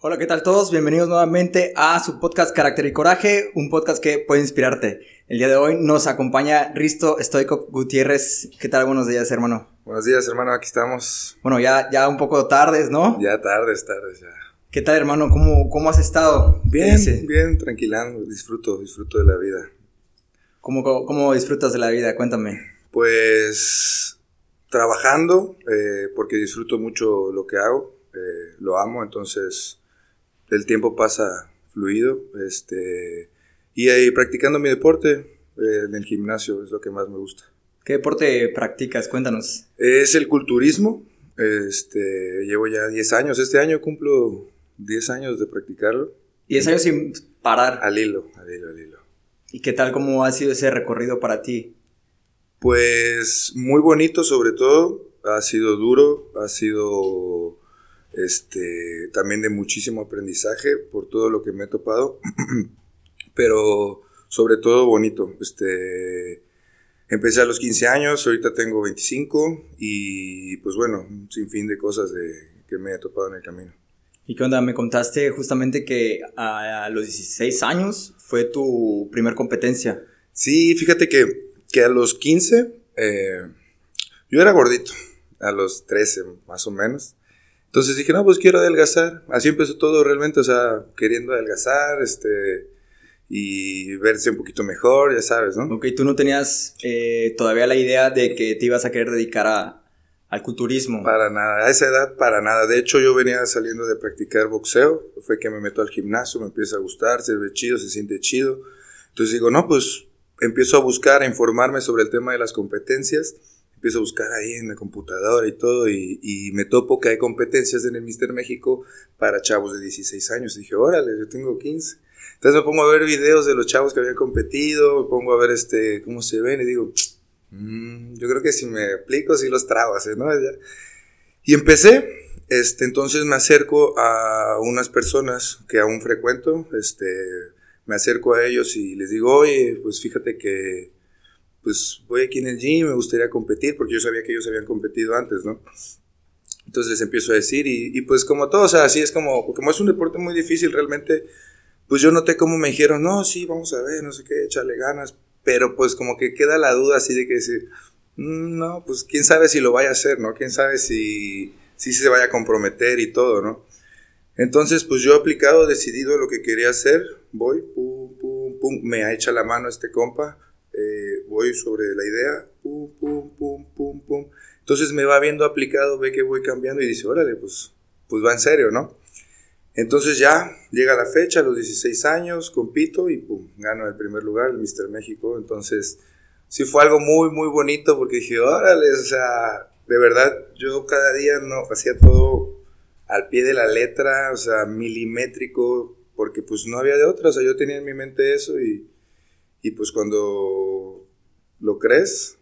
Hola, ¿qué tal todos? Bienvenidos nuevamente a su podcast Carácter y Coraje, un podcast que puede inspirarte. El día de hoy nos acompaña Risto Stoico Gutiérrez. ¿Qué tal? Buenos días, hermano. Buenos días, hermano, aquí estamos. Bueno, ya, ya un poco tardes, ¿no? Ya tardes, tardes, ya. ¿Qué tal, hermano? ¿Cómo, cómo has estado? Bien, bien, tranquilando, disfruto, disfruto de la vida. ¿Cómo, cómo disfrutas de la vida? Cuéntame. Pues trabajando, eh, porque disfruto mucho lo que hago, eh, lo amo, entonces el tiempo pasa fluido, este, y ahí practicando mi deporte eh, en el gimnasio es lo que más me gusta. ¿Qué deporte practicas? Cuéntanos. Es el culturismo, este, llevo ya 10 años, este año cumplo 10 años de practicarlo. 10 años sin parar. Al hilo, al hilo, al hilo. ¿Y qué tal, cómo ha sido ese recorrido para ti? Pues muy bonito sobre todo, ha sido duro, ha sido este, también de muchísimo aprendizaje por todo lo que me he topado, pero sobre todo bonito. Este, empecé a los 15 años, ahorita tengo 25 y pues bueno, un sinfín de cosas de, que me he topado en el camino. ¿Y qué onda? Me contaste justamente que a los 16 años fue tu primer competencia. Sí, fíjate que, que a los 15 eh, yo era gordito, a los 13 más o menos. Entonces dije, no, pues quiero adelgazar. Así empezó todo realmente, o sea, queriendo adelgazar, este, y verse un poquito mejor, ya sabes, ¿no? Ok, tú no tenías eh, todavía la idea de que te ibas a querer dedicar a, al culturismo. Para nada, a esa edad para nada. De hecho, yo venía saliendo de practicar boxeo, fue que me meto al gimnasio, me empieza a gustar, se ve chido, se siente chido. Entonces digo, no, pues empiezo a buscar, a informarme sobre el tema de las competencias empiezo a buscar ahí en la computadora y todo, y, me topo que hay competencias en el Mister México para chavos de 16 años. Y dije, órale, yo tengo 15. Entonces me pongo a ver videos de los chavos que habían competido, me pongo a ver este, cómo se ven, y digo, mm, yo creo que si me aplico, si los trabas, ¿no? Y empecé, este, entonces me acerco a unas personas que aún frecuento, este, me acerco a ellos y les digo, oye, pues fíjate que pues voy aquí en el gym, me gustaría competir, porque yo sabía que ellos habían competido antes, ¿no? Entonces les empiezo a decir, y, pues como todo, o sea, así es como, como es un deporte muy difícil realmente, pues yo noté como me dijeron, no, sí, vamos a ver, no sé qué, echarle ganas, pero pues como que queda la duda así de que decir, mm, no, pues quién sabe si lo vaya a hacer, ¿no? Quién sabe si, si se vaya a comprometer y todo, ¿no? Entonces, pues yo he aplicado, decidido lo que quería hacer, voy, pum, pum, pum, me ha hecho la mano este compa, eh, voy sobre la idea, pum, pum, pum, pum, pum. Entonces me va viendo aplicado, ve que voy cambiando y dice, órale, pues, pues va en serio, ¿no? Entonces ya llega la fecha, a los 16 años, compito y pum, gano el primer lugar, el Mister México. Entonces sí fue algo muy, muy bonito porque dije, órale, o sea, de verdad, yo cada día no hacía todo al pie de la letra, o sea, milimétrico, porque pues no había de otra, o sea, yo tenía en mi mente eso y y pues cuando lo crees...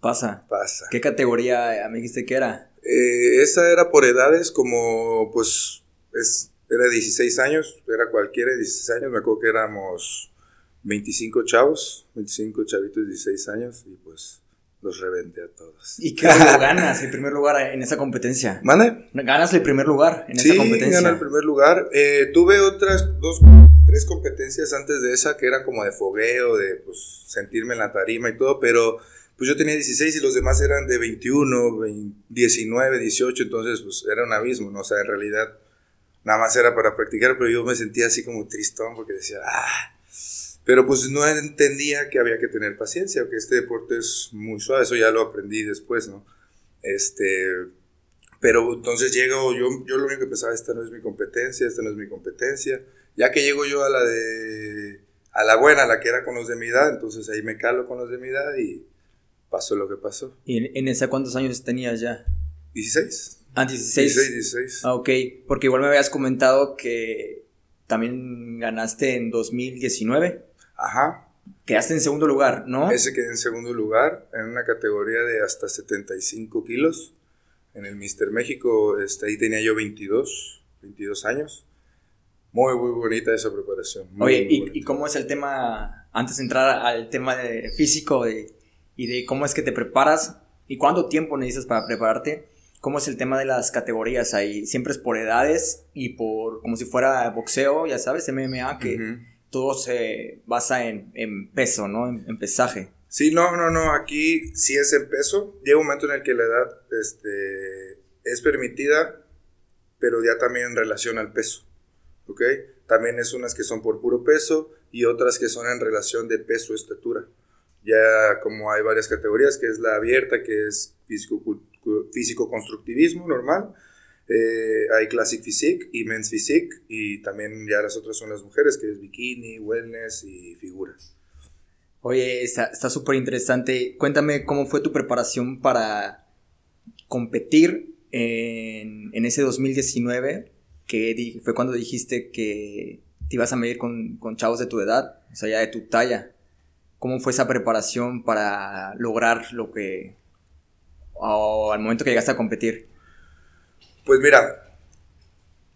Pasa. Pasa. ¿Qué categoría me dijiste que era? Eh, esa era por edades como pues es, era 16 años, era cualquiera de 16 años, me acuerdo que éramos 25 chavos, 25 chavitos de 16 años y pues los reventé a todos. ¿Y qué ganas el primer lugar en esa competencia? ¿Mande? ¿Ganas el primer lugar en esa competencia? Sí, el primer lugar. Eh, tuve otras dos tres competencias antes de esa que eran como de fogueo, de pues sentirme en la tarima y todo, pero pues yo tenía 16 y los demás eran de 21, 19, 18, entonces pues era un abismo, ¿no? O sea, en realidad nada más era para practicar, pero yo me sentía así como tristón porque decía, ah, pero pues no entendía que había que tener paciencia, que este deporte es muy suave, eso ya lo aprendí después, ¿no? Este, pero entonces llego, yo, yo lo único que pensaba, esta no es mi competencia, esta no es mi competencia, ya que llego yo a la de, a la buena, a la que era con los de mi edad, entonces ahí me calo con los de mi edad y pasó lo que pasó. ¿Y en, esa cuántos años tenías ya? 16. Ah, 16. 16, 16. Ah, ok, porque igual me habías comentado que también ganaste en 2019. Ajá. Quedaste en segundo lugar, ¿no? Ese quedé en segundo lugar, en una categoría de hasta 75 kilos. En el Mister México, este, ahí tenía yo 22, 22 años. Muy, muy bonita esa preparación. Oye, y, cómo es el tema, antes de entrar al tema de físico y de cómo es que te preparas y cuánto tiempo necesitas para prepararte? ¿Cómo es el tema de las categorías ahí? Siempre es por edades y por, como si fuera boxeo, ya sabes, MMA, que todo se basa en, en peso, ¿no? En, pesaje. Sí, no, no, no, aquí sí es en peso. Llega un momento en el que la edad este, es permitida, pero ya también en relación al peso, ¿ok? También es unas que son por puro peso y otras que son en relación de peso-estatura. Ya como hay varias categorías, que es la abierta, que es físico-constructivismo normal, eh, hay Classic Physique y Men's Physique, y también ya las otras son las mujeres, que es bikini, wellness y figuras. Oye, está súper interesante. Cuéntame cómo fue tu preparación para competir en, en ese 2019, que fue cuando dijiste que te ibas a medir con, con chavos de tu edad, o sea, ya de tu talla. ¿Cómo fue esa preparación para lograr lo que... o al momento que llegaste a competir? Pues mira,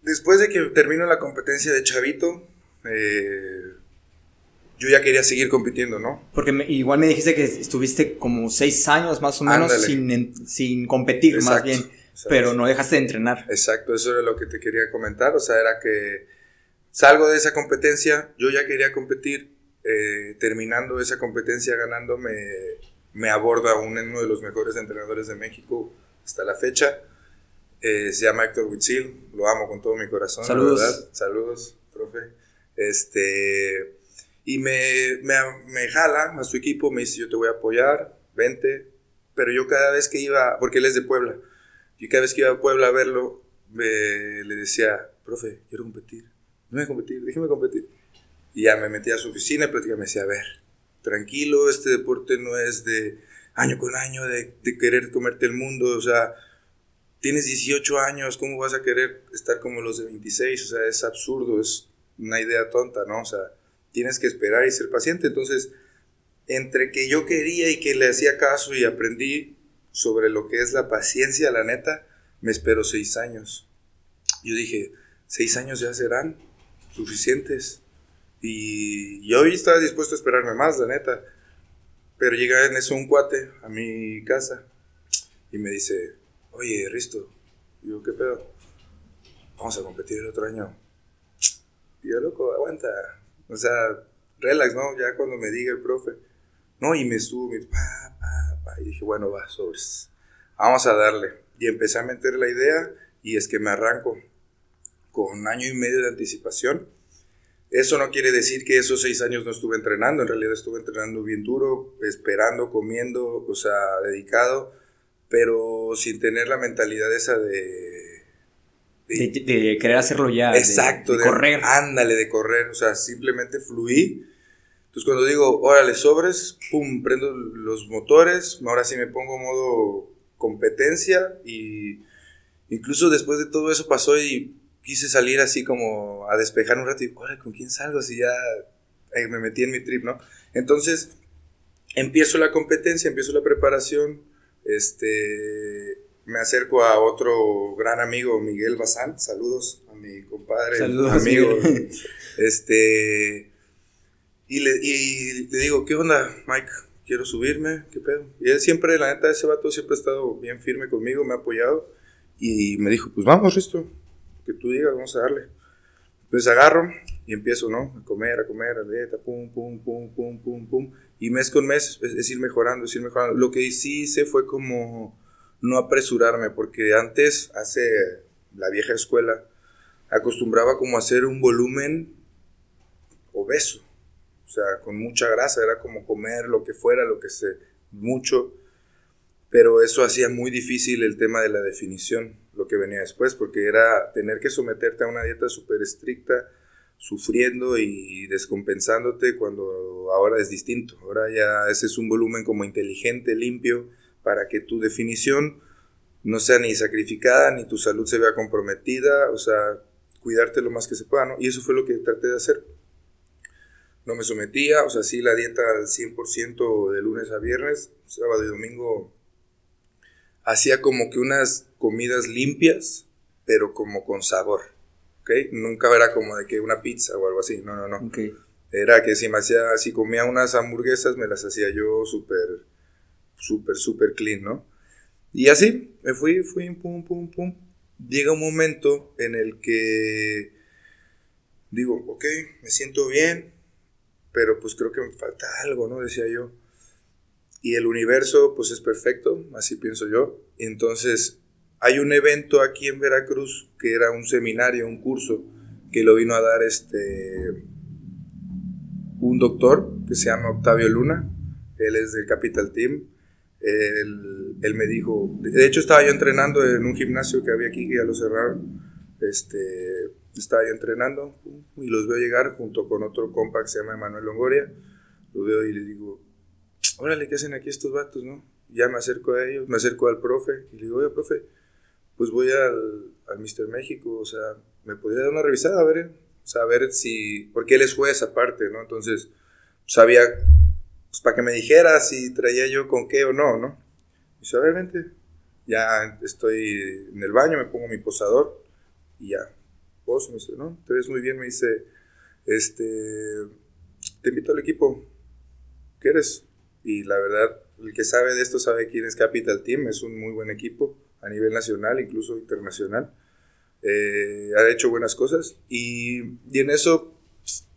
después de que termino la competencia de Chavito, eh, yo ya quería seguir compitiendo, ¿no? Porque igual me dijiste que estuviste como seis años más o menos sin, sin, competir, más bien, pero no dejaste de entrenar. Exacto, eso era lo que te quería comentar, o sea, era que salgo de esa competencia, yo ya quería competir, eh, terminando esa competencia, ganando, me, aborda uno de los mejores entrenadores de México hasta la fecha. Eh, se llama Héctor Huitzil, lo amo con todo mi corazón. Saludos. Saludos, profe. Este, y me, me, me, jala a su equipo, me dice, yo te voy a apoyar, vente. Pero yo cada vez que iba, porque él es de Puebla, y cada vez que iba a Puebla a verlo, le decía, profe, quiero competir. No voy a competir, déjeme competir. Y ya me metí a su oficina y prácticamente me decía, a ver, tranquilo, este deporte no es de año con año, de, de querer comerte el mundo, o sea, tienes 18 años, ¿cómo vas a querer estar como los de 26? O sea, es absurdo, es una idea tonta, ¿no? O sea, tienes que esperar y ser paciente. Entonces, entre que yo quería y que le hacía caso y aprendí sobre lo que es la paciencia, la neta, me espero seis años. Yo dije, seis años ya serán suficientes. Y yo hoy estaba dispuesto a esperarme más, la neta. Pero llega en eso un cuate a mi casa y me dice, oye, Risto, yo, ¿qué pedo? Vamos a competir el otro año. Y yo, loco, aguanta. O sea, relax, ¿no? Ya cuando me diga el profe. No, y me estuvo, me pa, pa, pa. Y dije, bueno, va, sobres. Vamos a darle. Y empecé a meter la idea y es que me arranco con un año y medio de anticipación eso no quiere decir que esos seis años no estuve entrenando, en realidad estuve entrenando bien duro, esperando, comiendo, o sea, dedicado, pero sin tener la mentalidad esa de... De, querer hacerlo ya. Exacto, de, correr. Ándale, de correr, o sea, simplemente fluí. Entonces cuando digo, órale, sobres, pum, prendo los motores, ahora sí me pongo modo competencia y incluso después de todo eso pasó y quise salir así como a despejar un rato y, ¿con quién salgo? Si ya eh, me metí en mi trip, ¿no? Entonces, empiezo la competencia, empiezo la preparación, este, me acerco a otro gran amigo, Miguel Bazán, saludos a mi compadre, saludos, amigo, este, y le, y le digo, ¿qué onda, Mike? Quiero subirme, ¿qué pedo? Y él siempre, la neta, ese vato siempre ha estado bien firme conmigo, me ha apoyado, y me dijo, pues vamos, esto que tú digas, vamos a darle. Entonces agarro y empiezo, ¿no? A comer, a comer, a dieta, pum, pum, pum, pum, pum, pum. Y mes con mes es, ir mejorando, es ir mejorando. Lo que sí hice fue como no apresurarme, porque antes, hace la vieja escuela, acostumbraba como hacer un volumen obeso. O sea, con mucha grasa, era como comer lo que fuera, lo que se, mucho. Pero eso hacía muy difícil el tema de la definición lo que venía después, porque era tener que someterte a una dieta súper estricta, sufriendo y descompensándote cuando ahora es distinto. Ahora ya ese es un volumen como inteligente, limpio, para que tu definición no sea ni sacrificada, ni tu salud se vea comprometida, o sea, cuidarte lo más que se pueda, ¿no? Y eso fue lo que traté de hacer. No me sometía, o sea, sí la dieta al 100% de lunes a viernes, sábado y domingo hacía como que unas comidas limpias, pero como con sabor. ¿Ok? Nunca era como de que una pizza o algo así. No, no, no. Era que si me hacía, si comía unas hamburguesas, me las hacía yo súper, súper, súper clean, ¿no? Y así, me fui, fui, pum, pum, pum. Llega un momento en el que digo, ok, me siento bien, pero pues creo que me falta algo, ¿no? Decía yo. Y el universo, pues es perfecto, así pienso yo. Entonces, hay un evento aquí en Veracruz que era un seminario, un curso, que lo vino a dar este un doctor que se llama Octavio Luna. Él es del Capital Team. Él, él, me dijo, de hecho estaba yo entrenando en un gimnasio que había aquí, que ya lo cerraron. Este, estaba yo entrenando y los veo llegar junto con otro compa que se llama Manuel Longoria. Lo veo y le digo, órale, ¿qué hacen aquí estos vatos, no? Ya me acerco a ellos, me acerco al profe y le digo, oye, profe, pues voy al, al Mister México, o sea, ¿me podría dar una revisada? A ver, o sea, a ver si, porque él es juez aparte, ¿no? Entonces, sabía, pues para que me dijera si traía yo con qué o no, ¿no? Y dice, a vente. Ya estoy en el baño, me pongo mi posador y ya. Vos, me dice, ¿no? Te ves muy bien, me dice, este, te invito al equipo, ¿qué eres? Y la verdad, el que sabe de esto sabe quién es Capital Team, es un muy buen equipo a nivel nacional, incluso internacional. Eh, ha hecho buenas cosas y, y en eso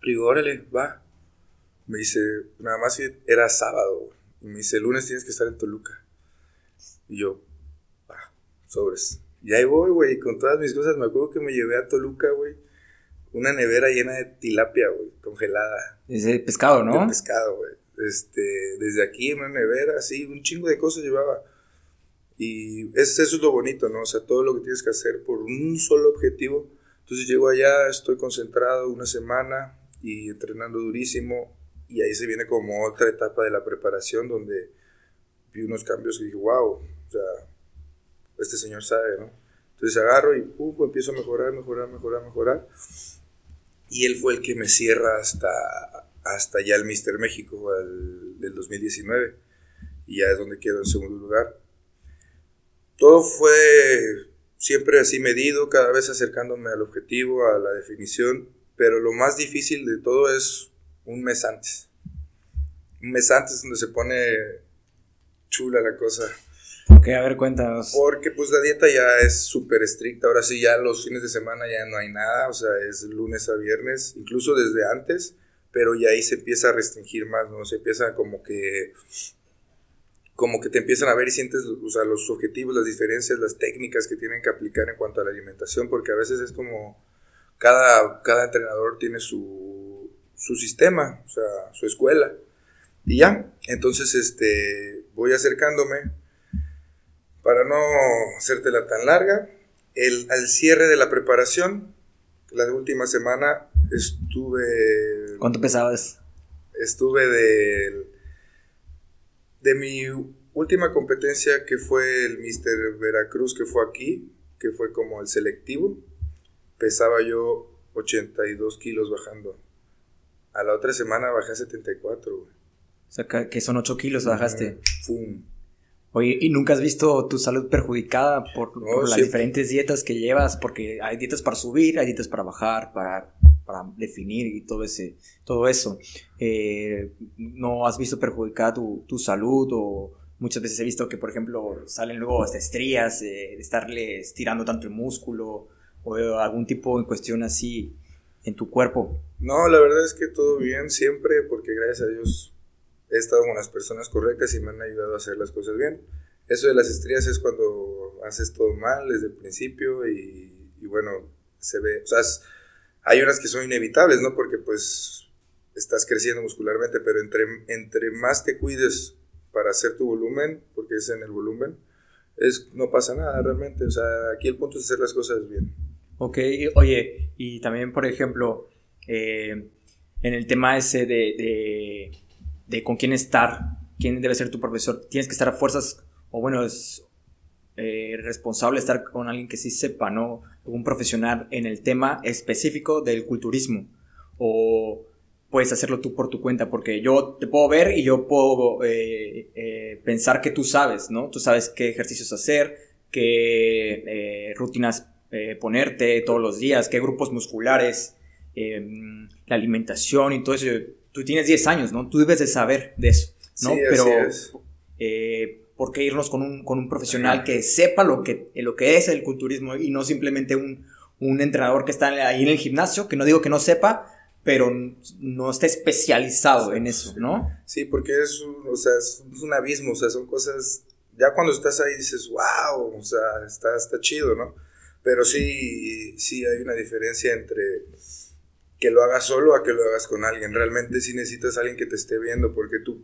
digo, órale, va. Me dice, nada más era sábado, y me dice, el lunes tienes que estar en Toluca. Y yo, va, sobres. Y ahí voy, güey, con todas mis cosas. Me acuerdo que me llevé a Toluca, güey, una nevera llena de tilapia, güey, congelada. Ese pescado, ¿no? De pescado, güey. Este, desde aquí en una nevera, así, un chingo de cosas llevaba. Y eso es lo bonito, ¿no? O sea, todo lo que tienes que hacer por un solo objetivo. Entonces llego allá, estoy concentrado una semana y entrenando durísimo. Y ahí se viene como otra etapa de la preparación donde vi unos cambios y dije, wow, o sea, este señor sabe, ¿no? Entonces agarro y pum, empiezo a mejorar, mejorar, mejorar, mejorar. Y él fue el que me cierra hasta, hasta ya el Mister México el, del 2019. Y ya es donde quedo en segundo lugar todo fue siempre así medido, cada vez acercándome al objetivo, a la definición, pero lo más difícil de todo es un mes antes. Un mes antes donde se pone chula la cosa. Ok, a ver, cuéntanos. Porque pues la dieta ya es súper estricta, ahora sí ya los fines de semana ya no hay nada, o sea, es lunes a viernes, incluso desde antes, pero ya ahí se empieza a restringir más, ¿no? Se empieza como que como que te empiezan a ver y sientes o sea, los objetivos, las diferencias, las técnicas que tienen que aplicar en cuanto a la alimentación, porque a veces es como cada, cada entrenador tiene su, su sistema, o sea, su escuela. Y ya, entonces este, voy acercándome para no hacértela tan larga. El, al cierre de la preparación, la última semana estuve... ¿Cuánto pesabas? Estuve del de mi última competencia que fue el Mister Veracruz que fue aquí, que fue como el selectivo, pesaba yo 82 kilos bajando. A la otra semana bajé a 74, güey. O sea, que son 8 kilos bajaste. Oye, ¿y nunca has visto tu salud perjudicada por, las diferentes dietas que llevas? Porque hay dietas para subir, hay dietas para bajar, para para definir y todo, ese, todo eso. Eh, ¿No has visto perjudicada tu, tu, salud o muchas veces he visto que, por ejemplo, salen luego hasta estrías de estarle estirando tanto el músculo o algún tipo de cuestión así en tu cuerpo? No, la verdad es que todo bien siempre porque gracias a Dios he estado con las personas correctas y me han ayudado a hacer las cosas bien. Eso de las estrías es cuando haces todo mal desde el principio y, y bueno, se ve, o sea, hay unas que son inevitables, ¿no? Porque pues estás creciendo muscularmente, pero entre, entre más te cuides para hacer tu volumen, porque es en el volumen, es, no pasa nada realmente. O sea, aquí el punto es hacer las cosas bien. Ok, oye, y también, por ejemplo, eh, en el tema ese de, de, con quién estar, quién debe ser tu profesor, tienes que estar a fuerzas, o bueno, es eh, responsable estar con alguien que sí sepa, ¿no? Un profesional en el tema específico del culturismo. O puedes hacerlo tú por tu cuenta, porque yo te puedo ver y yo puedo eh, eh, pensar que tú sabes, ¿no? Tú sabes qué ejercicios hacer, qué rutinas ponerte todos los días, qué grupos musculares, em, la alimentación y todo eso. Tú tienes 10 años, ¿no? Tú debes de saber de eso, ¿no? Sí, Pero así es ¿por qué irnos con un, con un profesional que sepa lo que, lo que es el culturismo y no simplemente un, un entrenador que está ahí en el gimnasio, que no digo que no sepa, pero no está especializado en eso, ¿no? Sí, porque es un, o sea, es un abismo, o sea, son cosas, ya cuando estás ahí dices, wow, o sea, está, está chido, ¿no? Pero sí, sí hay una diferencia entre que lo hagas solo a que lo hagas con alguien. Realmente sí necesitas a alguien que te esté viendo, porque tú,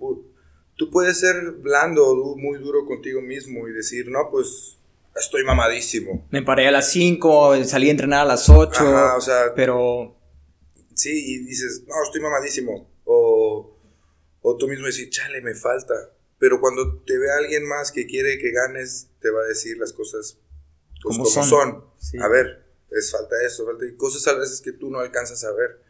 tú puedes ser blando o muy duro contigo mismo y decir, no, pues estoy mamadísimo. Me paré a las 5, salí a entrenar a las 8, o sea, pero... Sí, y dices, no, estoy mamadísimo. O, o tú mismo decir, chale, me falta. Pero cuando te ve alguien más que quiere que ganes, te va a decir las cosas pues, como, son. A ver, es falta eso, falta y cosas a veces que tú no alcanzas a ver.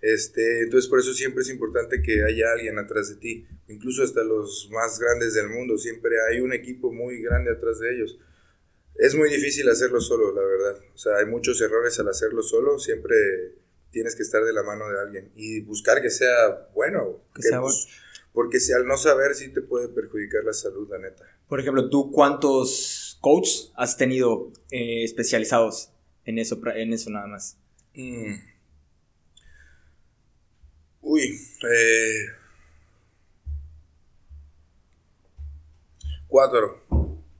Este, entonces por eso siempre es importante que haya alguien atrás de ti, incluso hasta los más grandes del mundo, siempre hay un equipo muy grande atrás de ellos. Es muy difícil hacerlo solo, la verdad. O sea, hay muchos errores al hacerlo solo, siempre tienes que estar de la mano de alguien y buscar que sea bueno. Que, sea bueno. Porque si al no saber sí te puede perjudicar la salud, la neta. Por ejemplo, ¿tú cuántos coaches has tenido eh, especializados en eso, en eso nada más? Mm. Uy, eh, cuatro.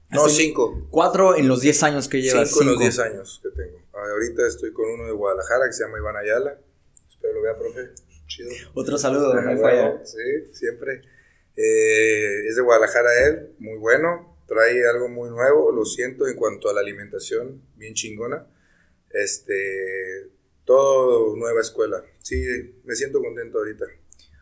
No, cinco. Cuatro en los diez años que llevas. Cinco, en los diez años que tengo. Ahorita estoy con uno de Guadalajara que se llama Iván Ayala. Espero lo vea, profe. Chido. Otro saludo, Sí, siempre. Eh, es de Guadalajara él, muy bueno. Trae algo muy nuevo, lo siento, en cuanto a la alimentación, bien chingona. Este, todo nueva escuela. Sí, me siento contento ahorita.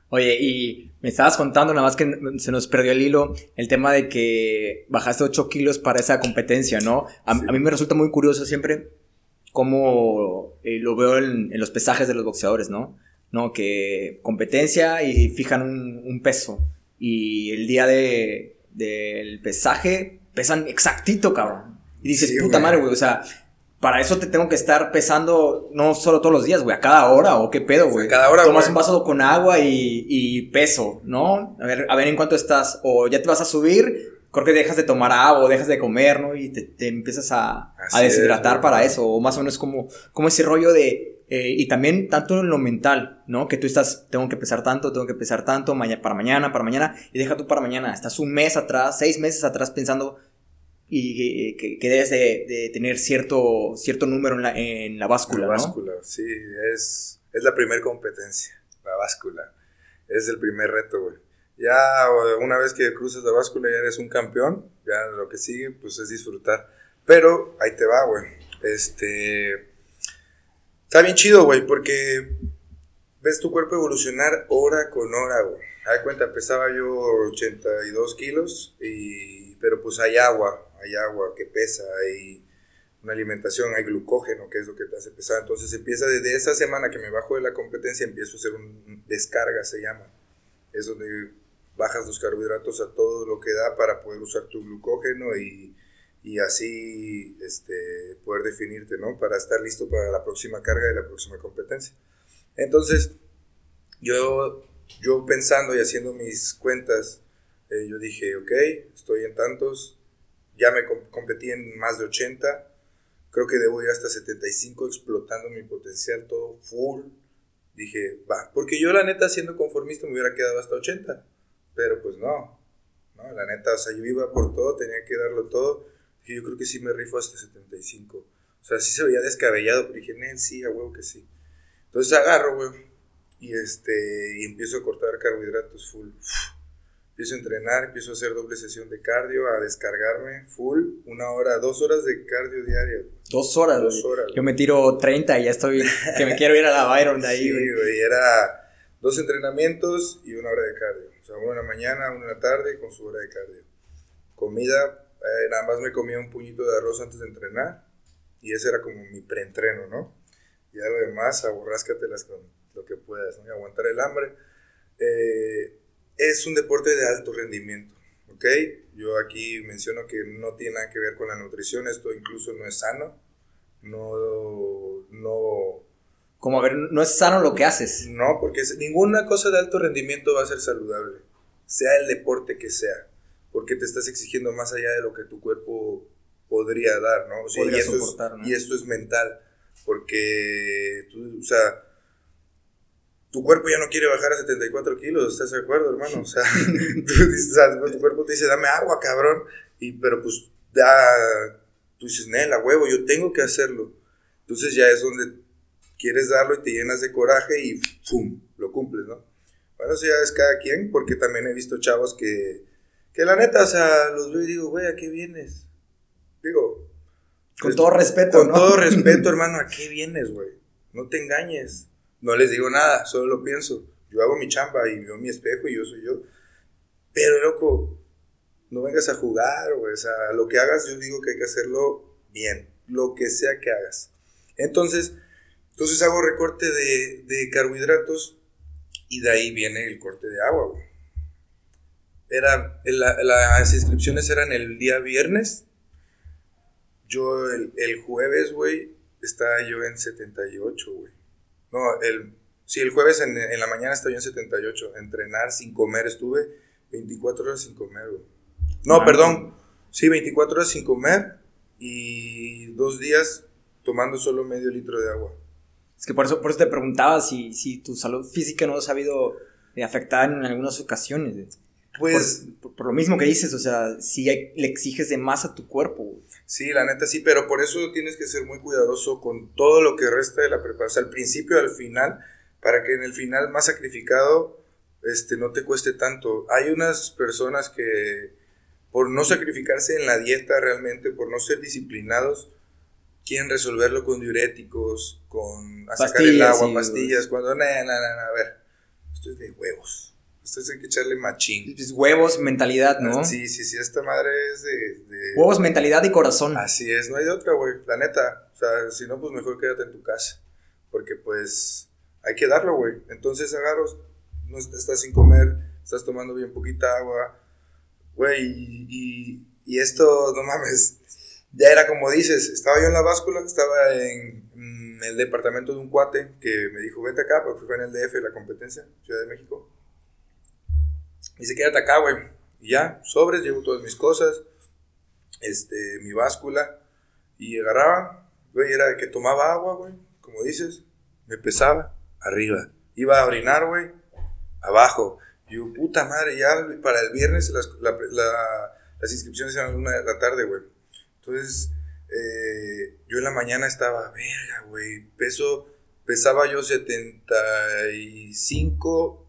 Oye, y me estabas contando, nada más que se nos perdió el hilo, el tema de que bajaste 8 kilos para esa competencia, ¿no? A, mí me resulta muy curioso siempre cómo eh, lo veo en, los pesajes de los boxeadores, ¿no? ¿no? Que competencia y fijan un, peso. Y el día de, del pesaje pesan exactito, cabrón. Y dices, puta madre, güey, o sea, para eso te tengo que estar pesando no solo todos los días, güey, a cada hora o qué pedo, güey. cada hora. Tomas un vaso con agua y, peso, ¿no? A ver, a ver en cuánto estás. O ya te vas a subir, creo que dejas de tomar agua o dejas de comer, ¿no? Y te, empiezas a, deshidratar para eso. O más o menos como, como ese rollo de. Eh, y también tanto en lo mental, ¿no? Que tú estás, tengo que pesar tanto, tengo que pesar tanto para mañana, para mañana, y deja tú para mañana. Estás un mes atrás, seis meses atrás pensando y que, que debes de, tener cierto, cierto número en la, en la báscula. La báscula, sí, es, es la primera competencia, la báscula. Es el primer reto, güey. Ya una vez que cruzas la báscula ya eres un campeón, ya lo que sigue pues es disfrutar. Pero ahí te va, güey. Este... Está bien chido, güey, porque ves tu cuerpo evolucionar hora con hora, güey. A cuenta, pesaba yo 82 kilos, y, pero pues hay agua, hay agua que pesa, hay una alimentación, hay glucógeno, que es lo que te hace pesar. Entonces empieza desde esa semana que me bajo de la competencia, empiezo a hacer un descarga, se llama. Es donde bajas los carbohidratos a todo lo que da para poder usar tu glucógeno y, y así este, poder definirte, ¿no? Para estar listo para la próxima carga de la próxima competencia. Entonces, yo, yo pensando y haciendo mis cuentas, eh, yo dije, ok, estoy en tantos, ya me competí en más de 80, creo que debo ir hasta 75 explotando mi potencial todo full. Dije, va, porque yo la neta siendo conformista me hubiera quedado hasta 80, pero pues no, no, la neta, o sea, yo iba por todo, tenía que darlo todo, dije, yo creo que sí me rifo hasta 75. O sea, sí se veía descabellado, pero dije, sí, a huevo que sí. Entonces agarro, güey, y, este, y empiezo a cortar carbohidratos full empiezo a entrenar, empiezo a hacer doble sesión de cardio, a descargarme full, una hora, dos horas de cardio diario. Dos horas, dos horas. Yo me tiro 30 y ya estoy, que me quiero ir a la Byron de ahí, sí, güey. Era dos entrenamientos y una hora de cardio. O sea, uno en la mañana, uno en la tarde con su hora de cardio. Comida, eh, nada más me comía un puñito de arroz antes de entrenar y ese era como mi preentreno, ¿no? Y ya lo demás, aborráscatelas con lo que puedas, ¿no? Y aguantar el hambre. Eh, es un deporte de alto rendimiento, ¿ok? Yo aquí menciono que no tiene nada que ver con la nutrición, esto incluso no es sano, no, no... Como a ver, no es sano lo que haces. No, porque ninguna cosa de alto rendimiento va a ser saludable, sea el deporte que sea. porque te estás exigiendo más allá de lo que tu cuerpo podría dar, ¿no? Podría y, esto soportar, es, ¿no? y esto es mental, porque, tú, o sea, tu cuerpo ya no quiere bajar a 74 kilos, ¿estás de acuerdo, hermano? O sea, tú dices, tu cuerpo te dice, dame agua, cabrón, y, pero pues, da, tú dices, Nel, a huevo, yo tengo que hacerlo. Entonces ya es donde quieres darlo y te llenas de coraje y ¡pum! lo cumples, ¿no? Bueno, eso ya es cada quien, porque también he visto chavos que, que la neta, o sea, los veo y digo, güey, ¿a qué vienes? Digo, Con pues, todo respeto, con ¿no? todo respeto, hermano, ¿a qué vienes, güey? No te engañes. No les digo nada, solo lo pienso. Yo hago mi chamba y veo mi espejo y yo soy yo. Pero, loco, no vengas a jugar. O sea, lo que hagas, yo digo que hay que hacerlo bien. Lo que sea que hagas. Entonces, entonces hago recorte de, de carbohidratos y de ahí viene el corte de agua, güey. Era, la- las inscripciones eran el día viernes. Yo el, el jueves, güey, estaba yo en 78, güey. No, el, sí, el jueves en, en la mañana estaba yo en 78. Entrenar sin comer estuve 24 horas sin comer, güey. No, Ah. perdón. Sí, 24 horas sin comer y dos días tomando solo medio litro de agua. Es que por eso, por eso te preguntaba si, si tu salud física no se ha habido eh, afectada en algunas ocasiones. Pues por, lo mismo que dices, o sea, si hay- le exiges de más a tu cuerpo. güey. sí, la neta sí, pero por eso tienes que ser muy cuidadoso con todo lo que resta de la preparación, al principio al final, para que en el final más sacrificado este, no te cueste tanto. Hay unas personas que por no sacrificarse en la dieta realmente, por no ser disciplinados, quieren resolverlo con diuréticos, con a sacar el Pastillas, agua, sí, pastillas, cuando, no, no, no, a ver, esto es de huevos. Esto es hay que echarle machín. Pues, huevos, mentalidad, ¿no? Sí, sí, sí, esta madre es de... de- Huevos, mentalidad y corazón. Así es, no hay de otra, güey, la neta. O sea, si no, pues mejor quédate en tu casa. Porque pues hay que darlo, güey. Entonces agarros, no est- estás sin comer, estás tomando bien poquita agua, güey, y, y, y esto, no mames, ya era como dices, estaba yo en la báscula, estaba en, mm, el departamento de un cuate que me dijo, vete acá, porque fue en el DF, la competencia, Ciudad de México. Y dice, quédate acá, güey. Y ya, sobres, llevo todas mis cosas, este, mi báscula, y agarraba, güey, era que tomaba agua, güey, como dices, me pesaba, arriba. Iba a orinar, güey, abajo. Y yo, puta madre, ya para el viernes las, la- la- las inscripciones eran una de la tarde, güey. Entonces, eh, yo en la mañana estaba, verga, güey, peso, pesaba yo 75,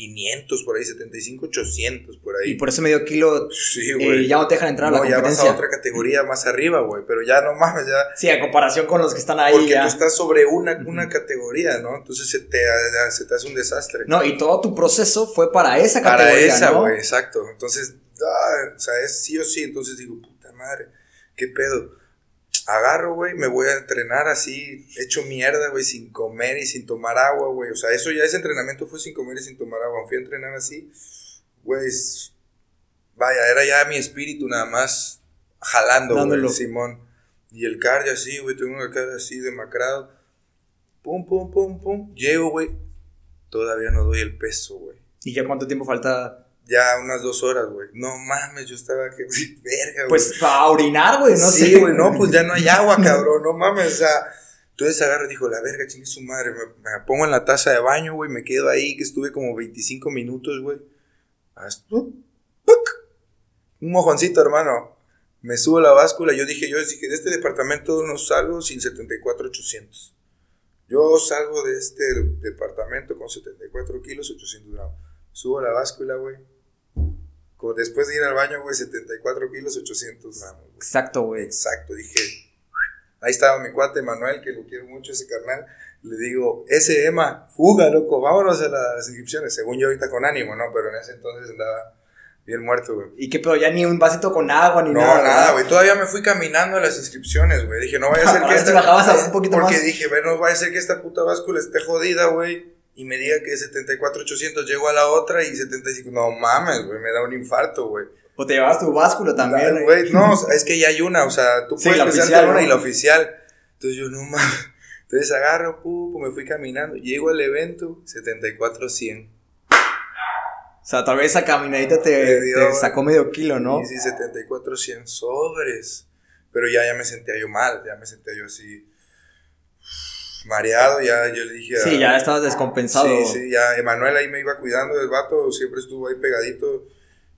500 por ahí, 75, 800 por ahí. Y por eso medio kilo Sí, eh, ya no te dejan entrar a no, la ya vas competencia. a otra categoría más arriba, güey. Pero ya no mames, ya. Sí, a comparación con los que están ahí Porque ya. tú estás sobre una, una categoría, ¿no? Entonces se te, ya se te hace un desastre. No, y todo tu proceso fue para esa Para categoría, esa, ¿no? güey, exacto. Entonces, ah, o sea, es sí o sí. Entonces digo, puta madre, ¿qué pedo? Agarro, güey, me voy a entrenar así, hecho mierda, güey, sin comer y sin tomar agua, güey. O sea, eso ya, ese entrenamiento fue sin comer y sin tomar agua. Fui a entrenar así, güey. Vaya, era ya mi espíritu nada más jalando, güey, Simón. Y el cardio así, güey, tengo el cardio así demacrado. Pum, pum, pum, pum. Llego, güey. Todavía no doy el peso, güey. ¿Y ya cuánto tiempo falta? Ya unas dos horas, güey. No mames, yo estaba que verga, güey. Pues para orinar, güey, no sí, sé. güey, no, pues ya no hay agua, cabrón, no mames, o sea. Entonces agarro y dijo, la verga, chingue su madre. Me, me pongo en la taza de baño, güey, me quedo ahí, que estuve como 25 minutos, güey. Un mojoncito, hermano. Me subo a la báscula. Yo dije, yo dije, de este departamento no salgo sin 74,800. Yo salgo de este departamento con 74 kilos, 800 gramos. Subo a la báscula, güey. Como después de ir al baño, güey, 74 kilos, 800 gramos. güey. Exacto, güey. Exacto, dije. Ahí estaba mi cuate Manuel, que lo quiero mucho, ese carnal. Le digo, ese Emma, fuga, loco, vámonos a las inscripciones. Según yo ahorita con ánimo, ¿no? Pero en ese entonces andaba bien muerto, güey. ¿Y qué pedo? Ya ni un vasito con agua ni No, nada. nada, ¿verdad? güey. Todavía me fui caminando a las inscripciones, güey. Dije, no vaya a ser que esta... bajabas a un poquito Porque más. dije, ve, no vaya a ser que esta puta báscula esté jodida, güey. Y me diga que 74,800 llego a la otra y 75. No mames, güey. Me da un infarto, güey. O te llevabas tu báscula también, güey. no, o es que ya hay una, o sea, tú Sí, puedes pensar una ¿no? y la oficial. Entonces yo, no mames. Entonces agarro, pu, pu, me fui caminando, llego al evento, 74-100. sea, tal vez esa caminadita te, te sacó medio kilo, ¿no? Sí, sí, 74, 100 sobres. Pero ya, ya me sentía yo mal, ya me sentía yo así mareado, ya yo le dije Sí, ya estabas descompensado. Sí, sí, ya Emanuel ahí me iba cuidando del vato, siempre estuvo ahí pegadito.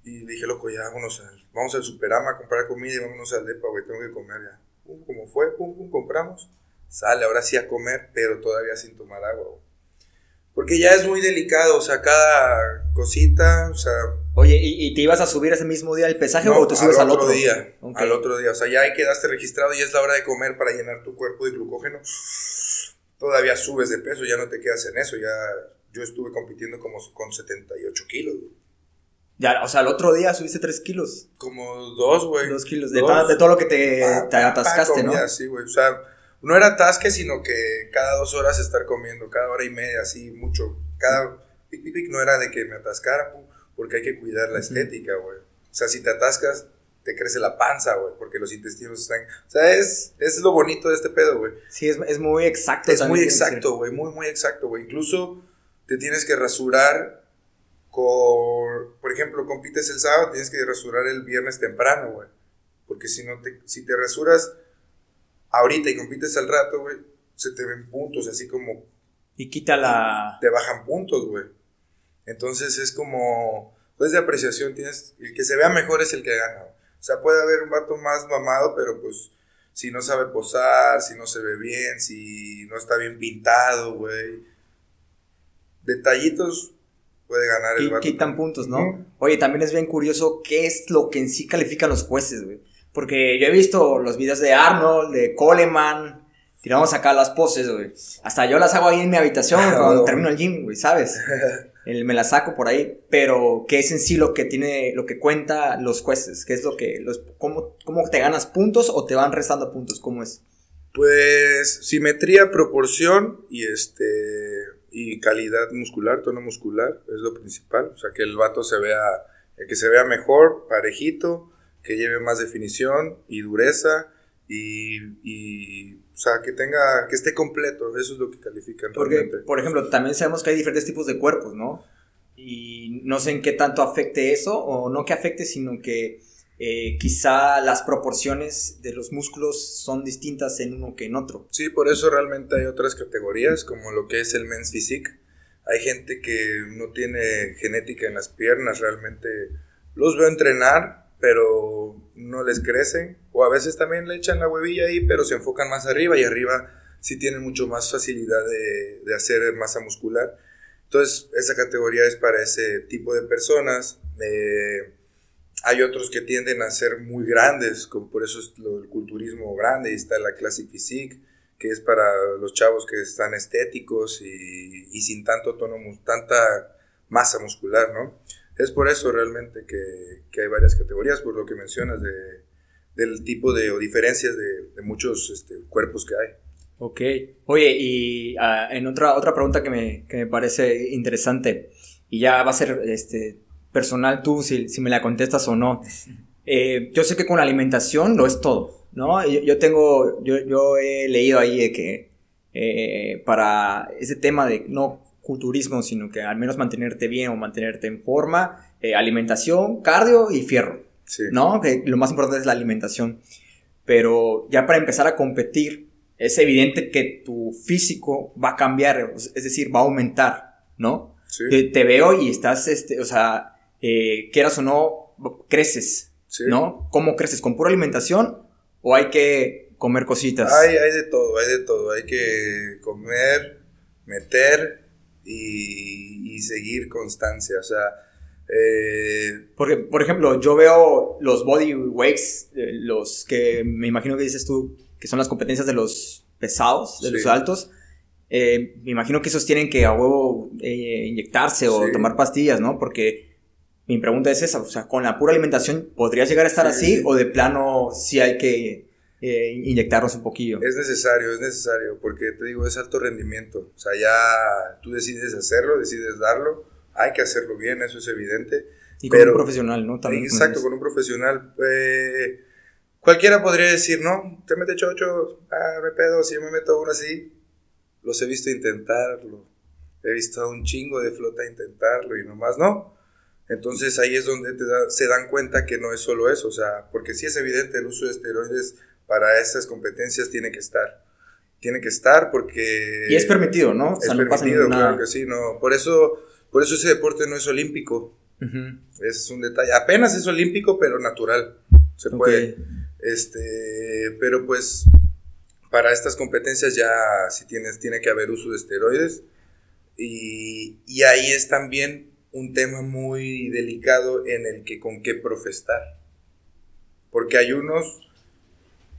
Y le dije, loco, ya vámonos al, vamos al Superama a comprar comida y vámonos al depa, güey, tengo que comer ya. Pum, como fue, pum, pum, compramos. Sale, ahora sí a comer, pero todavía sin tomar agua, güey. Porque ya es muy delicado, o sea, cada cosita, o sea... Oye, ¿y, te ibas a subir ese mismo día al pesaje o te subes al otro, día? Al otro día, o sea, ya ahí quedaste registrado y es la hora de comer para llenar tu cuerpo de glucógeno. Todavía subes de peso, ya no te quedas en eso, ya... Yo estuve compitiendo como con 78 kilos, Ya, o sea, el otro día subiste 3 kilos. Como 2, güey. 2 kilos, de, todo lo que te, te atascaste, ¿no? Sí, güey, o sea no era tasque, sino que cada dos horas estar comiendo, cada hora y media, así mucho. Cada pic, pic, pic, no era de que me atascara, porque hay que cuidar la estética, güey. O sea, si te atascas, te crece la panza, güey, porque los intestinos están... O sea, es, es lo bonito de este pedo, güey. Sí, es, es muy exacto. Es muy exacto, güey, muy, muy exacto, güey. Incluso te tienes que rasurar con... Por ejemplo, compites el sábado, tienes que rasurar el viernes temprano, güey. Porque si no te... Si te rasuras ahorita y compites al rato, güey, se te ven puntos, así como... Y quita la... Te bajan puntos, güey. Entonces es como... Pues de apreciación tienes... El que se vea mejor es el que gana. O sea, puede haber un vato más mamado, pero pues si no sabe posar, si no se ve bien, si no está bien pintado, güey. Detallitos puede ganar el vato. Quitan puntos, ¿no? Oye, también es bien curioso qué es lo que en sí califican los jueces, güey. Porque yo he visto los videos de Arnold, de Coleman, tiramos acá las poses, güey. Hasta yo las hago ahí en mi habitación cuando termino el gym, güey, ¿sabes? me las saco por ahí, pero ¿qué es en sí lo que tiene, lo que cuenta los jueces? ¿Qué es lo que, los, cómo, cómo te ganas puntos o te van restando puntos? ¿Cómo es? Pues simetría, proporción y este y calidad muscular, tono muscular es lo principal, o sea que el vato se vea, que se vea mejor, parejito, que lleve más definición y dureza y, y, o sea, que tenga, que esté completo, eso es lo que califican Porque, realmente. Por ejemplo, también sabemos que hay diferentes tipos de cuerpos, ¿no? Y no sé en qué tanto afecte eso, o no que afecte, sino que eh, quizá las proporciones de los músculos son distintas en uno que en otro. Sí, por eso realmente hay otras categorías, como lo que es el men's physique. Hay gente que no tiene genética en las piernas, realmente los veo entrenar pero no les crecen. O a veces también le echan la huevilla ahí, pero se enfocan más arriba y arriba sí tienen mucho más facilidad de, de hacer masa muscular. Entonces, esa categoría es para ese tipo de personas. Eh, hay otros que tienden a ser muy grandes, como por eso es el culturismo grande, y está la Classic Physique, que es para los chavos que están estéticos y, y sin tanto tono, tanta masa muscular, ¿no? Es por eso realmente que, hay varias categorías, por lo que mencionas de, del tipo de diferencias de, muchos este, cuerpos que hay. Ok. Oye, y ah, en otra, otra pregunta que me, que me, parece interesante, y ya va a ser este, personal tú si, si me la contestas o no. Eh, yo sé que con la alimentación lo es todo, ¿no? Yo, tengo, yo, yo, he leído ahí de que eh, para ese tema de no culturismo, sino que al menos mantenerte bien o mantenerte en forma, eh, alimentación, cardio y fierro, ¿no? Que lo más importante es la alimentación. Pero ya para empezar a competir, es evidente que tu físico va a cambiar, es decir, va a aumentar, ¿no? Te, veo y estás, este, o sea, eh, quieras o no, creces, ¿no? ¿Cómo creces? ¿Con pura alimentación o hay que comer cositas? Hay, hay de todo, hay de todo. Hay que comer, meter, y, seguir constancia, o sea... Eh, Porque, por ejemplo, yo veo los body weights, eh, los que me imagino que dices tú, que son las competencias de los pesados, de los altos. Eh, me imagino que esos tienen que a huevo inyectarse o tomar pastillas, ¿no? Porque mi pregunta es esa, o sea, con la pura alimentación, ¿podrías llegar a estar así o de plano sí hay que eh, inyectarlos un poquillo. Es necesario, es necesario, porque te digo, es alto rendimiento. O sea, ya tú decides hacerlo, decides darlo, hay que hacerlo bien, eso es evidente. Y con un profesional, ¿no? También exacto, con un profesional. Eh, cualquiera podría decir, no, te mete chocho, ah, me pedo, si yo me meto uno así. Los he visto intentarlo. He visto a un chingo de flota intentarlo y nomás no. Entonces ahí es donde te se dan cuenta que no es solo eso, o sea, porque sí es evidente el uso de esteroides para estas competencias tiene que estar. Tiene que estar porque... Y es permitido, ¿no? es permitido, claro que sí, no. Por eso, por eso ese deporte no es olímpico. Es un detalle. Apenas es olímpico, pero natural. Se puede. Este, pero pues para estas competencias ya sí tienes, tiene que haber uso de esteroides. Y, y ahí es también un tema muy delicado en el que con qué profesar. Porque hay unos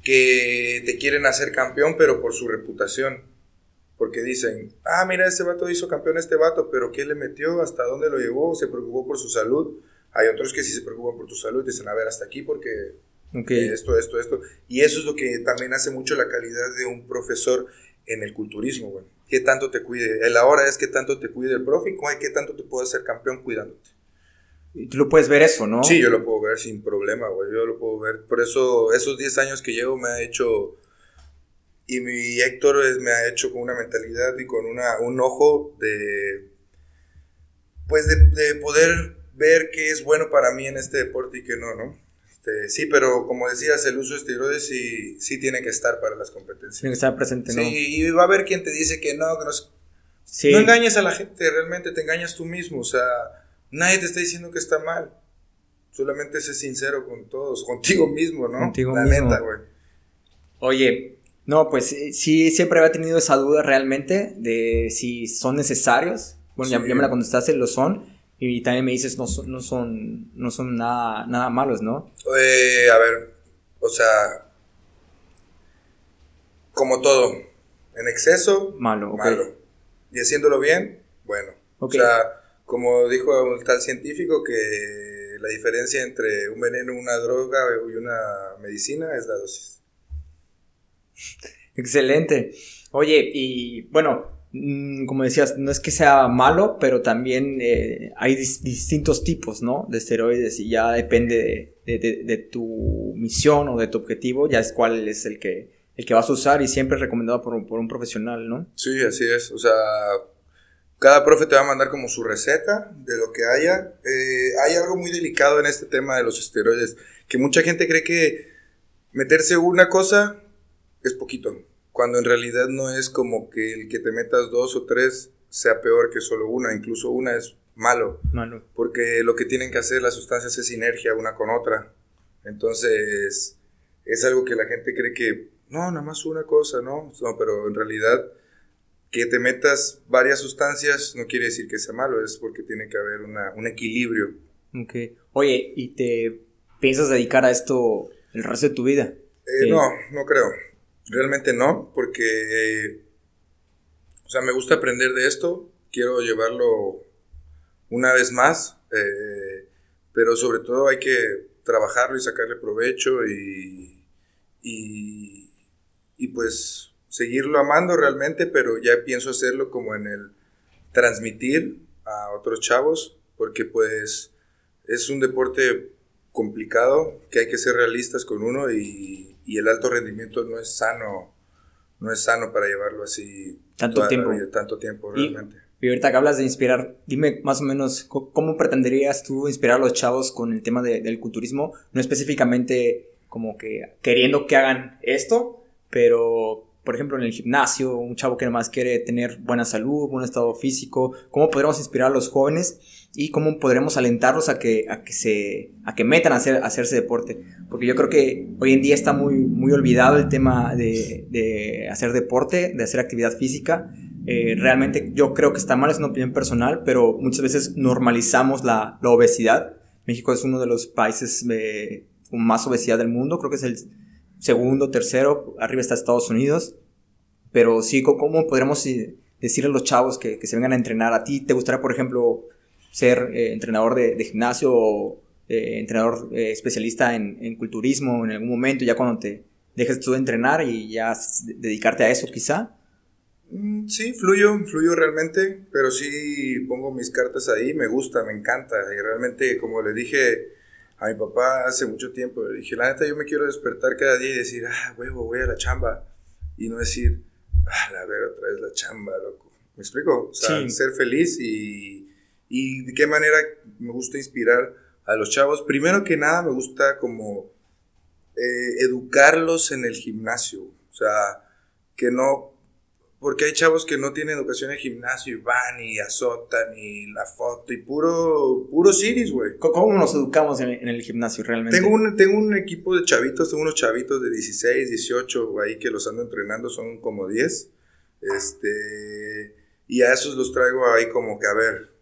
que te quieren hacer campeón, pero por su reputación. Porque dicen, ah, mira, este vato hizo campeón este vato, pero ¿qué le metió? ¿Hasta dónde lo llevó? ¿Se preocupó por su salud? Hay otros que sí se preocupan por tu salud y dicen, a ver, hasta aquí porque esto, esto, esto. Y eso es lo que también hace mucho la calidad de un profesor en el culturismo, güey. ¿Qué tanto te cuide? El ahora es qué tanto te cuide el profe y qué tanto te puede hacer campeón cuidándote. Y tú lo puedes ver eso, ¿no? Sí, yo lo puedo ver sin problema, güey. Yo lo puedo ver. Por eso, esos 10 años que llevo me ha hecho. Y mi Héctor me ha hecho con una mentalidad y con una, un ojo de. Pues de, de poder ver qué es bueno para mí en este deporte y qué no, ¿no? Este, sí, pero como decías, el uso de esteroides sí, sí tiene que estar para las competencias. Tiene que estar presente, ¿no? Sí, y va a haber quien te dice que no, que no. No engañes a la gente, realmente te engañas tú mismo. O sea, nadie te está diciendo que está mal. Solamente sé sincero con todos, contigo mismo, ¿no? Contigo la mismo. neta, güey. Oye, no, pues eh, sí, siempre había tenido esa duda realmente de si son necesarios. Bueno, ya, me la contestaste, lo son. Y también me dices, no son, no son, no son nada, nada malos, ¿no? Eh, a ver, o sea, como todo, en exceso, malo, malo. Y haciéndolo bien, bueno. O sea, como dijo un tal científico, que la diferencia entre un veneno, una droga y una medicina es la dosis. Excelente. Oye, y bueno, Mm, como decías, no es que sea malo, pero también eh, hay distintos tipos, ¿no? De esteroides y ya depende de, tu misión o de tu objetivo, ya es cuál es el que, el que vas a usar y siempre recomendado por, un profesional, ¿no? Sí, así es. O sea, cada profe te va a mandar como su receta de lo que haya. Eh, hay algo muy delicado en este tema de los esteroides, que mucha gente cree que meterse una cosa es poquito cuando en realidad no es como que el que te metas dos o tres sea peor que solo una, incluso una es malo. Malo. Porque lo que tienen que hacer las sustancias es sinergia una con otra. Entonces, es algo que la gente cree que, no, nada más una cosa, ¿no? No, pero en realidad que te metas varias sustancias no quiere decir que sea malo, es porque tiene que haber una, un equilibrio. Ok. Oye, ¿y te piensas dedicar a esto el resto de tu vida? Eh, no, no creo. Realmente no, porque, o sea, me gusta aprender de esto, quiero llevarlo una vez más, eh, pero sobre todo hay que trabajarlo y sacarle provecho y, y, y, pues seguirlo amando realmente, pero ya pienso hacerlo como en el transmitir a otros chavos, porque pues es un deporte complicado, que hay que ser realistas con uno y, y el alto rendimiento no es sano, no es sano para llevarlo así tanto tiempo. tanto tiempo realmente. Y, ahorita que hablas de inspirar, dime más o menos cómo pretenderías tú inspirar a los chavos con el tema del culturismo, no específicamente como que queriendo que hagan esto, pero por ejemplo en el gimnasio, un chavo que más quiere tener buena salud, buen estado físico, cómo podremos inspirar a los jóvenes y cómo podremos alentarlos a que, a que, se, a que metan a, hacer, a hacerse deporte. Porque yo creo que hoy en día está muy, muy olvidado el tema de, de hacer deporte, de hacer actividad física. Eh, realmente yo creo que está mal, es una opinión personal, pero muchas veces normalizamos la, la obesidad. México es uno de los países eh, con más obesidad del mundo, creo que es el segundo, tercero, arriba está Estados Unidos. Pero sí, ¿cómo podremos eh, decirle a los chavos que, que se vengan a entrenar? ¿A ti te gustaría, por ejemplo, ser eh, entrenador de, gimnasio o eh, entrenador especialista en, culturismo en algún momento, ya cuando te dejes tú de entrenar y ya dedicarte a eso quizá? Mm, sí, fluyo, fluyo realmente, pero sí pongo mis cartas ahí, me gusta, me encanta y realmente como le dije a mi papá hace mucho tiempo, le dije, la neta yo me quiero despertar cada día y decir, ah, huevo, voy a la chamba y no decir, ah, la ver otra vez la chamba, loco. ¿Me explico? O sea, ser feliz y ¿Y de qué manera me gusta inspirar a los chavos? Primero que nada, me gusta como eh, educarlos en el gimnasio. O sea, que no porque hay chavos que no tienen educación en gimnasio y van y azotan y la foto y puro, puro siris, güey. ¿Cómo nos educamos en, el gimnasio realmente? Tengo un, tengo un equipo de chavitos, tengo unos chavitos de 16, 18 ahí que los ando entrenando, son como 10. Este, y a esos los traigo ahí como que, a ver,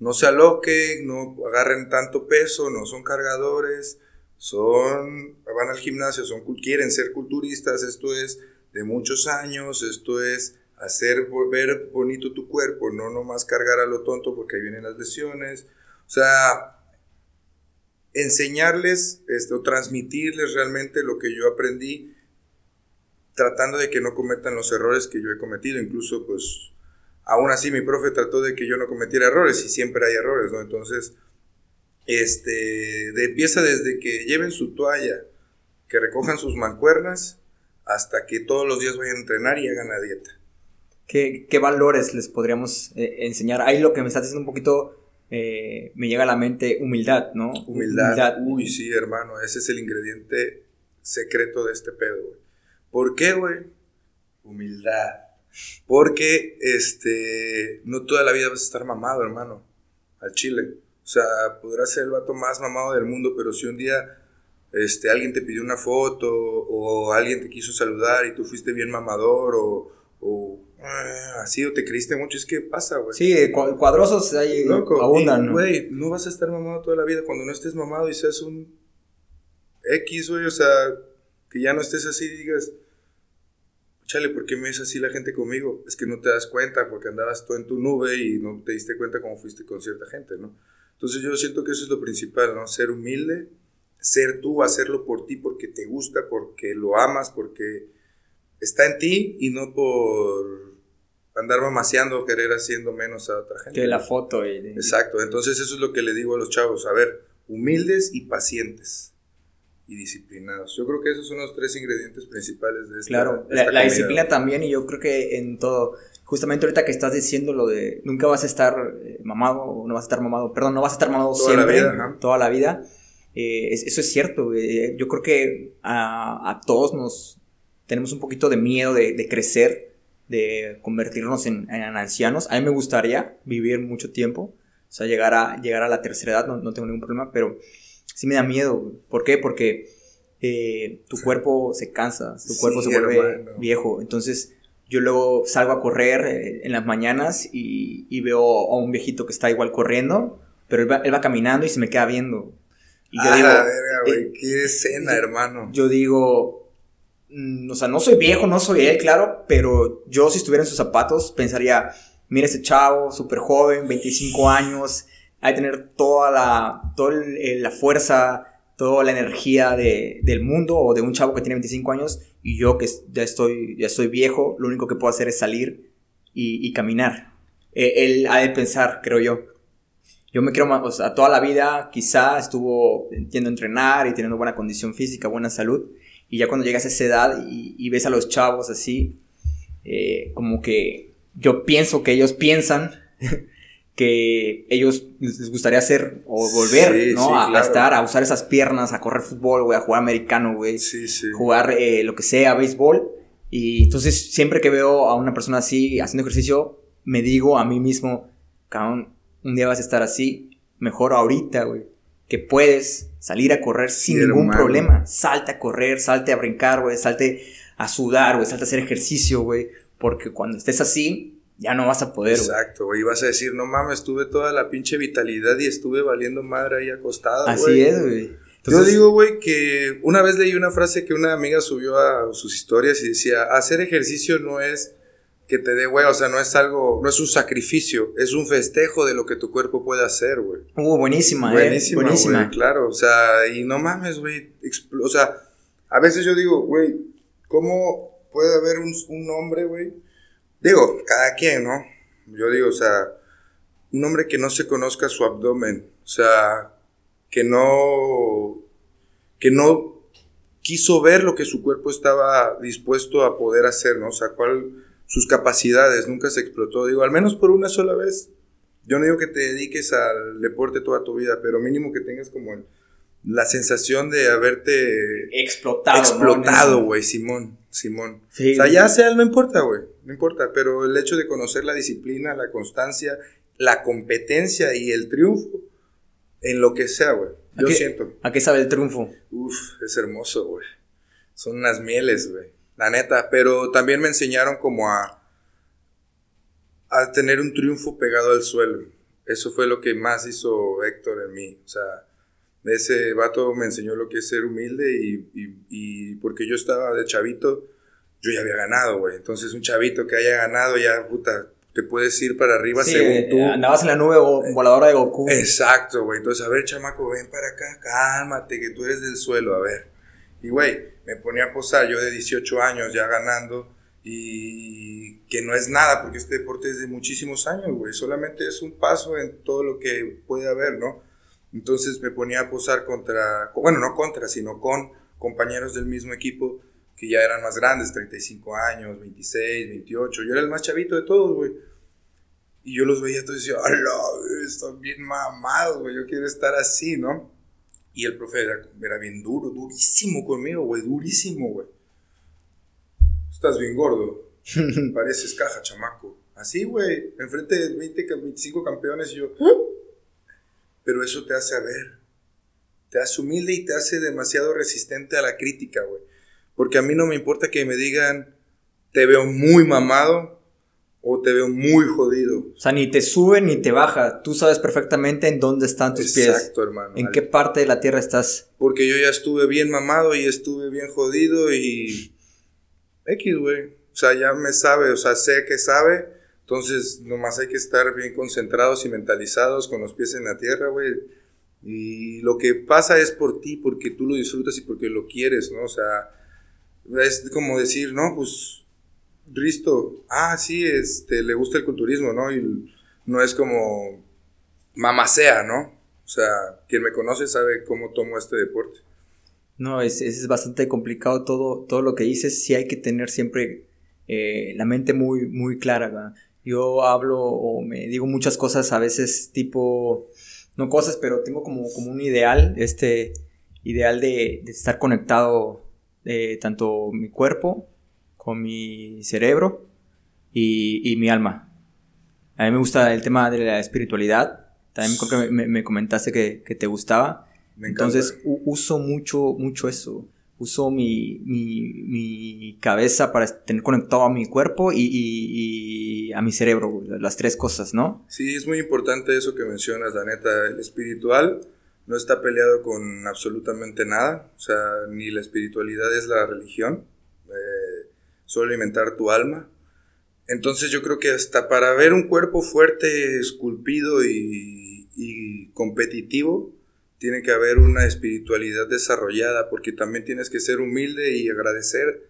no se aloquen, no agarren tanto peso, no son cargadores, son, van al gimnasio, son, quieren ser culturistas, esto es de muchos años, esto es hacer ver bonito tu cuerpo, no nomás cargar a lo tonto porque ahí vienen las lesiones. O sea, enseñarles esto, transmitirles realmente lo que yo aprendí, tratando de que no cometan los errores que yo he cometido. Incluso, pues, aún así mi profe trató de que yo no cometiera errores y siempre hay errores, ¿no? Entonces, este, de, empieza desde que lleven su toalla, que recojan sus mancuernas, hasta que todos los días vayan a entrenar y hagan la dieta. ¿Qué, qué valores les podríamos eh, enseñar? Ahí lo que me estás diciendo un poquito eh, me llega a la mente humildad, ¿no? Humildad. Uy, sí, hermano, ese es el ingrediente secreto de este pedo, güey. ¿Por qué, güey? Humildad. Porque, este, no toda la vida vas a estar mamado, hermano, al chile. O sea, podrás ser el vato más mamado del mundo, pero si un día este, alguien te pidió una foto o alguien te quiso saludar y tú fuiste bien mamador o, o ah, así o te creíste mucho, es que pasa, güey. Sí, cuadrosos ahí abundan, Güey, ¿no? vas a estar mamado toda la vida cuando no estés mamado y seas un X, güey, o sea, que ya no estés así y digas, chale, ¿por qué me es así la gente conmigo? Es que no te das cuenta porque andabas tú en tu nube y no te diste cuenta cómo fuiste con cierta gente, ¿no? Entonces yo siento que eso es lo principal, ¿no? Ser humilde ser tú, hacerlo por ti porque te gusta, porque lo amas, porque está en ti y no por andar mamaseando o querer haciendo menos a otra gente. Que la foto. Y, Exacto, entonces eso es lo que le digo a los chavos, a ver, humildes y pacientes y disciplinados. Yo creo que esos son los tres ingredientes principales de esta Claro, la, disciplina también y yo creo que en todo, justamente ahorita que estás diciendo lo de nunca vas a estar eh, mamado, no vas a estar mamado, perdón, no vas a estar mamado siempre, toda la vida eh, eso es cierto, yo creo que a, todos nos tenemos un poquito de miedo de, crecer, de convertirnos en, ancianos. A mí me gustaría vivir mucho tiempo, o sea, llegar a, llegar a la tercera edad, no, tengo ningún problema, pero sí me da miedo. ¿Por qué? Porque eh, tu cuerpo se cansa, tu cuerpo se vuelve viejo. Entonces, yo luego salgo a correr eh, en las mañanas y, veo a un viejito que está igual corriendo, pero él va caminando y se me queda viendo. Y yo digo, verga, güey, eh, qué escena, hermano. Yo digo, mm, o sea, no soy viejo, no soy él, claro, pero yo si estuviera en sus zapatos pensaría, mira ese chavo, súper joven, 25 años, hay que tener toda la, toda la fuerza, toda la energía de, del mundo o de un chavo que tiene 25 años y yo que ya estoy, ya estoy viejo, lo único que puedo hacer es salir y, caminar. Eh, él ha de pensar, creo yo, yo me quiero, o sea, toda la vida quizá estuvo, entiendo, entrenar y teniendo buena condición física, buena salud. Y ya cuando llegas a esa edad y, ves a los chavos así, eh, como que yo pienso que ellos piensan que ellos les gustaría hacer o volver, ¿no? a, estar, a usar esas piernas, a correr fútbol, güey, a jugar americano, güey. Sí, sí. Jugar eh, lo que sea, béisbol. Y entonces siempre que veo a una persona así haciendo ejercicio, me digo a mí mismo, cabrón, un día vas a estar así, mejor ahorita, güey, que puedes salir a correr sin ningún problema. Salte a correr, salte a brincar, güey, salte a sudar, güey, salte a hacer ejercicio, güey, porque cuando estés así, ya no vas a poder, Exacto, güey, vas a decir, no mames, tuve toda la pinche vitalidad y estuve valiendo madre ahí acostada, güey. Así es, güey. Yo digo, güey, que una vez leí una frase que una amiga subió a sus historias y decía, hacer ejercicio no es que te dé, güey, o sea, no es algo, no es un sacrificio, es un festejo de lo que tu cuerpo puede hacer, güey. Uh, buenísima, eh, buenísima, buenísima. claro, o sea, y no mames, güey, o sea, a veces yo digo, güey, ¿cómo puede haber un, un hombre, güey? Digo, cada quien, ¿no? Yo digo, o sea, un hombre que no se conozca su abdomen, o sea, que no, que no quiso ver lo que su cuerpo estaba dispuesto a poder hacer, ¿no? O sea, cuál sus capacidades, nunca se explotó. Digo, al menos por una sola vez, yo no digo que te dediques al deporte toda tu vida, pero mínimo que tengas como la sensación de haberte explotado. Explotado, güey, Simón, Simón. O sea, ya sea, no importa, güey, no importa, pero el hecho de conocer la disciplina, la constancia, la competencia y el triunfo en lo que sea, güey. Yo siento. ¿A qué sabe el triunfo? Uf, es hermoso, güey. Son unas mieles, güey. La neta. Pero también me enseñaron como a, a tener un triunfo pegado al suelo. Eso fue lo que más hizo Héctor en mí. O sea, ese vato me enseñó lo que es ser humilde y, y porque yo estaba de chavito, yo ya había ganado, güey. Entonces un chavito que haya ganado ya, puta, te puedes ir para arriba según tú. Andabas en la nube voladora de Goku. Exacto, güey. Entonces, a ver, chamaco, ven para acá, cálmate, que tú eres del suelo, a ver. Y, güey, me ponía a posar yo de 18 años ya ganando y que no es nada, porque este deporte es de muchísimos años, güey. Solamente es un paso en todo lo que puede haber, ¿no? Entonces me ponía a posar contra, bueno, no contra, sino con compañeros del mismo equipo que ya eran más grandes, 35 años, 26, 28. Yo era el más chavito de todos, güey. Y yo los veía todos y decía, ¡Hala! Están bien mamados, güey. Yo quiero estar así, ¿no? Y el profe era, era bien duro, durísimo conmigo, güey. Durísimo, güey. Estás bien gordo. Pareces caja, chamaco. Así, güey. Enfrente de 20, 25 campeones y yo. Pero eso te hace a ver. Te hace humilde y te hace demasiado resistente a la crítica, güey. Porque a mí no me importa que me digan, te veo muy mamado o te veo muy jodido. O sea, ni te sube ni te baja. Tú sabes perfectamente en dónde están tus pies. Exacto, hermano. En qué parte de la tierra estás. Porque yo ya estuve bien mamado y estuve bien jodido y... X, güey. O sea, ya me sabe, o sea, sé que sabe. Entonces, nomás hay que estar bien concentrados y mentalizados con los pies en la tierra, güey. Y lo que pasa es por ti, porque tú lo disfrutas y porque lo quieres, ¿no? O sea, es como decir, no, pues, Risto, ah, sí, este, le gusta el culturismo, ¿no? Y no es como mamacea, ¿no? O sea, quien me conoce sabe cómo tomo este deporte. No, es, es bastante complicado todo, todo lo que dices, sí hay que tener siempre eh, la mente muy, muy clara, Yo hablo o me digo muchas cosas a veces tipo, no cosas, pero tengo como, como un ideal, este ideal de, de estar conectado eh, tanto mi cuerpo con mi cerebro y, mi alma. A mí me gusta el tema de la espiritualidad. También creo que me, comentaste que, te gustaba. Entonces uso mucho, mucho eso. Uso mi, mi, cabeza para tener conectado a mi cuerpo y, y, a mi cerebro, las tres cosas, ¿no? Sí, es muy importante eso que mencionas, la neta. El espiritual no está peleado con absolutamente nada, o sea, ni la espiritualidad es la religión, solo alimentar tu alma. Entonces yo creo que hasta para ver un cuerpo fuerte, esculpido y, y competitivo, tiene que haber una espiritualidad desarrollada, porque también tienes que ser humilde y agradecer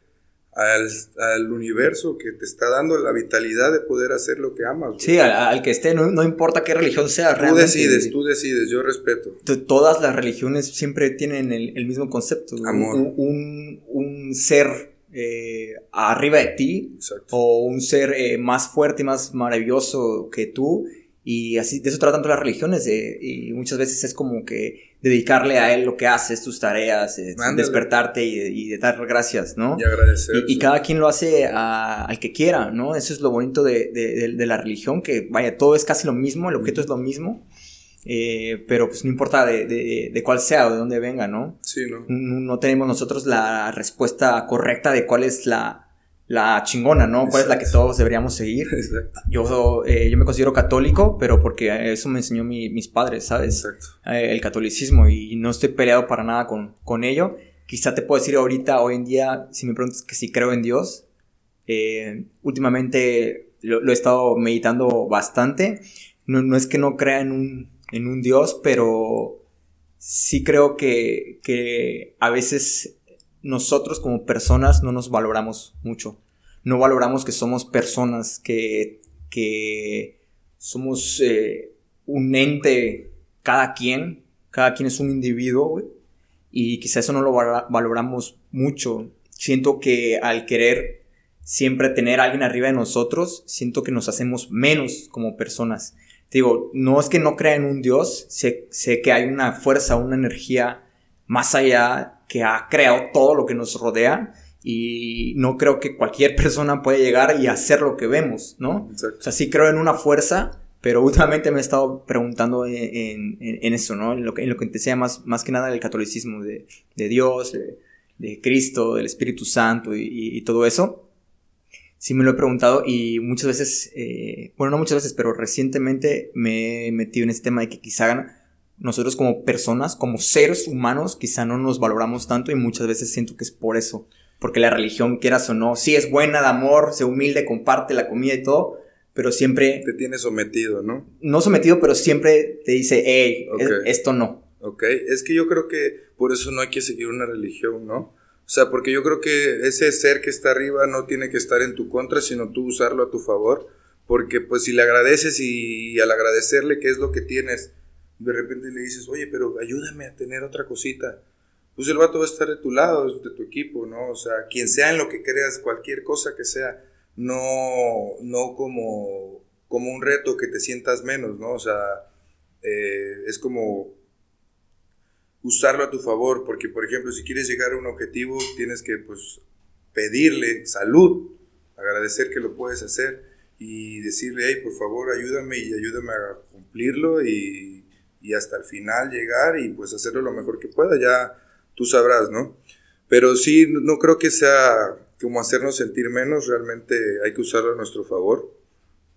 al, al, universo que te está dando la vitalidad de poder hacer lo que amas. Sí, al, que esté, no, importa qué religión sea. Tú decides, tú decides, yo respeto. Todas las religiones siempre tienen el, mismo concepto. Amor. Un, un, ser eh, arriba de ti o un ser eh, más fuerte y más maravilloso que tú y así, de eso tratan todas las religiones, eh, y muchas veces es como que dedicarle a él lo que haces, tus tareas, eh, despertarte y, de dar gracias, ¿no? Y agradecer. Y, cada quien lo hace al que quiera, ¿no? Eso es lo bonito de, de, la religión, que vaya, todo es casi lo mismo, el objeto es lo mismo, eh, pero pues no importa de, de, cuál sea o de dónde venga, ¿no? Sí, ¿no? No tenemos nosotros la respuesta correcta de cuál es la la chingona, ¿no? ¿Cuál es la que todos deberíamos seguir? Exacto. Yo, eh, yo me considero católico, pero porque eso me enseñó mis padres, ¿sabes? Exacto. Eh, el catolicismo y no estoy peleado para nada con, con ello. Quizá te puedo decir ahorita, hoy en día, si me preguntas que si creo en Dios, eh, últimamente lo, he estado meditando bastante. No, no, es que no crea en un, en un Dios, pero sí creo que, que a veces nosotros como personas no nos valoramos mucho. No valoramos que somos personas, que, que somos eh, un ente cada quien, cada quien es un individuo, y quizá eso no lo valoramos mucho. Siento que al querer siempre tener a alguien arriba de nosotros, siento que nos hacemos menos como personas. Digo, no es que no crea en un Dios, sé, sé que hay una fuerza, una energía más allá que ha creado todo lo que nos rodea y no creo que cualquier persona pueda llegar y hacer lo que vemos, ¿no? Exacto. O sea, sí creo en una fuerza, pero últimamente me he estado preguntando en, eso, ¿no? En lo que, en lo que te sea más, más que nada el catolicismo de, Dios, de, Cristo, del Espíritu Santo y, todo eso. Sí me lo he preguntado y muchas veces, eh, bueno, no muchas veces, pero recientemente me he metido en este tema de que quizá nosotros como personas, como seres humanos, quizá no nos valoramos tanto y muchas veces siento que es por eso porque la religión, quieras o no, sí es buena de amor, se humilde, comparte la comida y todo, pero siempre... Te tiene sometido, ¿no? No sometido, pero siempre te dice, hey, esto no. Ok, es que yo creo que por eso no hay que seguir una religión, ¿no? O sea, porque yo creo que ese ser que está arriba no tiene que estar en tu contra, sino tú usarlo a tu favor, porque pues si le agradeces y, al agradecerle qué es lo que tienes, de repente le dices, oye, pero ayúdame a tener otra cosita pues el vato va a estar de tu lado, de tu equipo, ¿no? O sea, quien sea en lo que creas, cualquier cosa que sea, no, no como, como un reto que te sientas menos, ¿no? O sea, eh, es como usarlo a tu favor, porque por ejemplo, si quieres llegar a un objetivo, tienes que pues pedirle salud, agradecer que lo puedes hacer y decirle, hey, por favor, ayúdame y ayúdame a cumplirlo y, y hasta el final llegar y pues hacerlo lo mejor que pueda. Ya tú sabrás, ¿no? Pero sí, no creo que sea como hacernos sentir menos, realmente hay que usarlo a nuestro favor,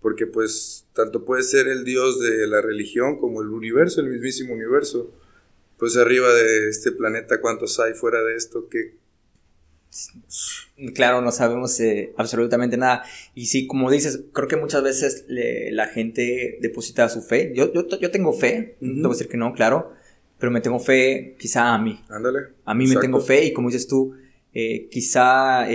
porque pues tanto puede ser el Dios de la religión como el universo, el mismísimo universo. Pues arriba de este planeta, ¿cuántos hay fuera de esto? que Claro, no sabemos eh, absolutamente nada. Y sí, como dices, creo que muchas veces la gente deposita su fe. Yo, yo, yo tengo fe, no voy a decir que no, claro pero me tengo fe quizá a mí. Ándale. A mí me tengo fe y como dices tú, eh, quizá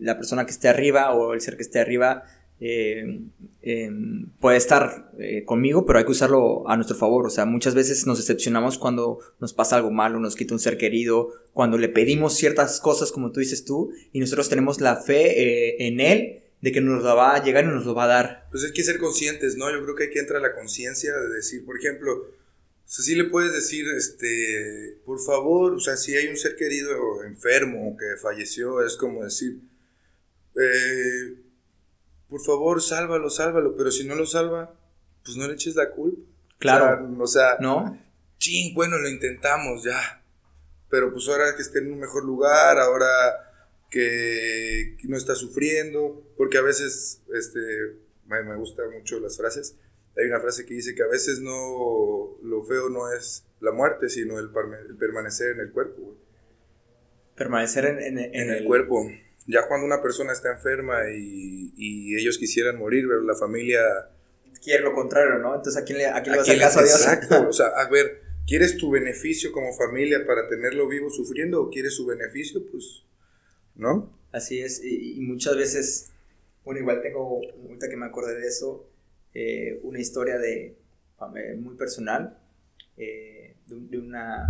la persona que esté arriba o el ser que esté arriba eh, em, puede estar eh, conmigo, pero hay que usarlo a nuestro favor. O sea, muchas veces nos decepcionamos cuando nos pasa algo malo, nos quita un ser querido, cuando le pedimos ciertas cosas, como tú dices tú, y nosotros tenemos la fe en él de que nos lo va a llegar y nos lo va a dar. Pues hay que ser conscientes, ¿no? Yo creo que hay que entrar la conciencia de decir, por ejemplo, o sea, sí le puedes decir, este, por favor, o sea, si hay un ser querido enfermo que falleció, es como decir, eh, por favor, sálvalo, sálvalo, pero si no lo salva, pues no le eches la culpa. Claro. O sea, ¿no? Ching, bueno, lo intentamos ya. Pero pues ahora que esté en un mejor lugar, ahora que no está sufriendo, porque a veces, este, me, me gustan mucho las frases, hay una frase que dice que a veces no lo feo no es la muerte, sino el, permanecer en el cuerpo. Permanecer en, el... cuerpo. Ya cuando una persona está enferma y, ellos quisieran morir, pero la familia... Quiere lo contrario, ¿no? Entonces, ¿a quién le, a quién le vas a caso a Dios? Exacto. o sea, a ver, ¿quieres tu beneficio como familia para tenerlo vivo sufriendo o quieres su beneficio? Pues, ¿no? Así es. Y, y muchas veces, bueno, igual tengo, ahorita que me acordé de eso, eh, una historia de, eh, muy personal eh, de, una,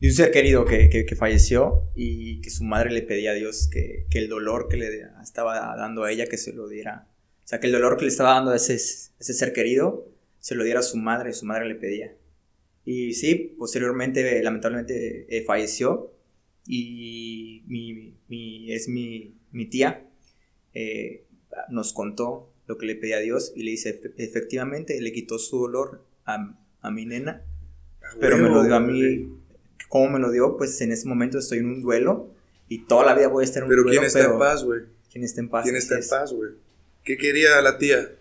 de un ser querido que, que, falleció y que su madre le pedía a Dios que, que, el dolor que le estaba dando a ella, que se lo diera. O sea, que el dolor que le estaba dando a ese, ese ser querido se lo diera a su madre, su madre le pedía. Y sí, posteriormente, lamentablemente, falleció y mi, mi, es mi, mi tía. nos contó lo que le pedía a Dios y le dice, efectivamente, le quitó su dolor a, a mi nena, pero me lo dio a mí. ¿Cómo me lo dio? Pues en ese momento estoy en un duelo y toda la vida voy a estar en un pero duelo. ¿quién está en paz, güey? ¿Quién está en paz? ¿Quién está en paz, güey? ¿Qué quería la tía?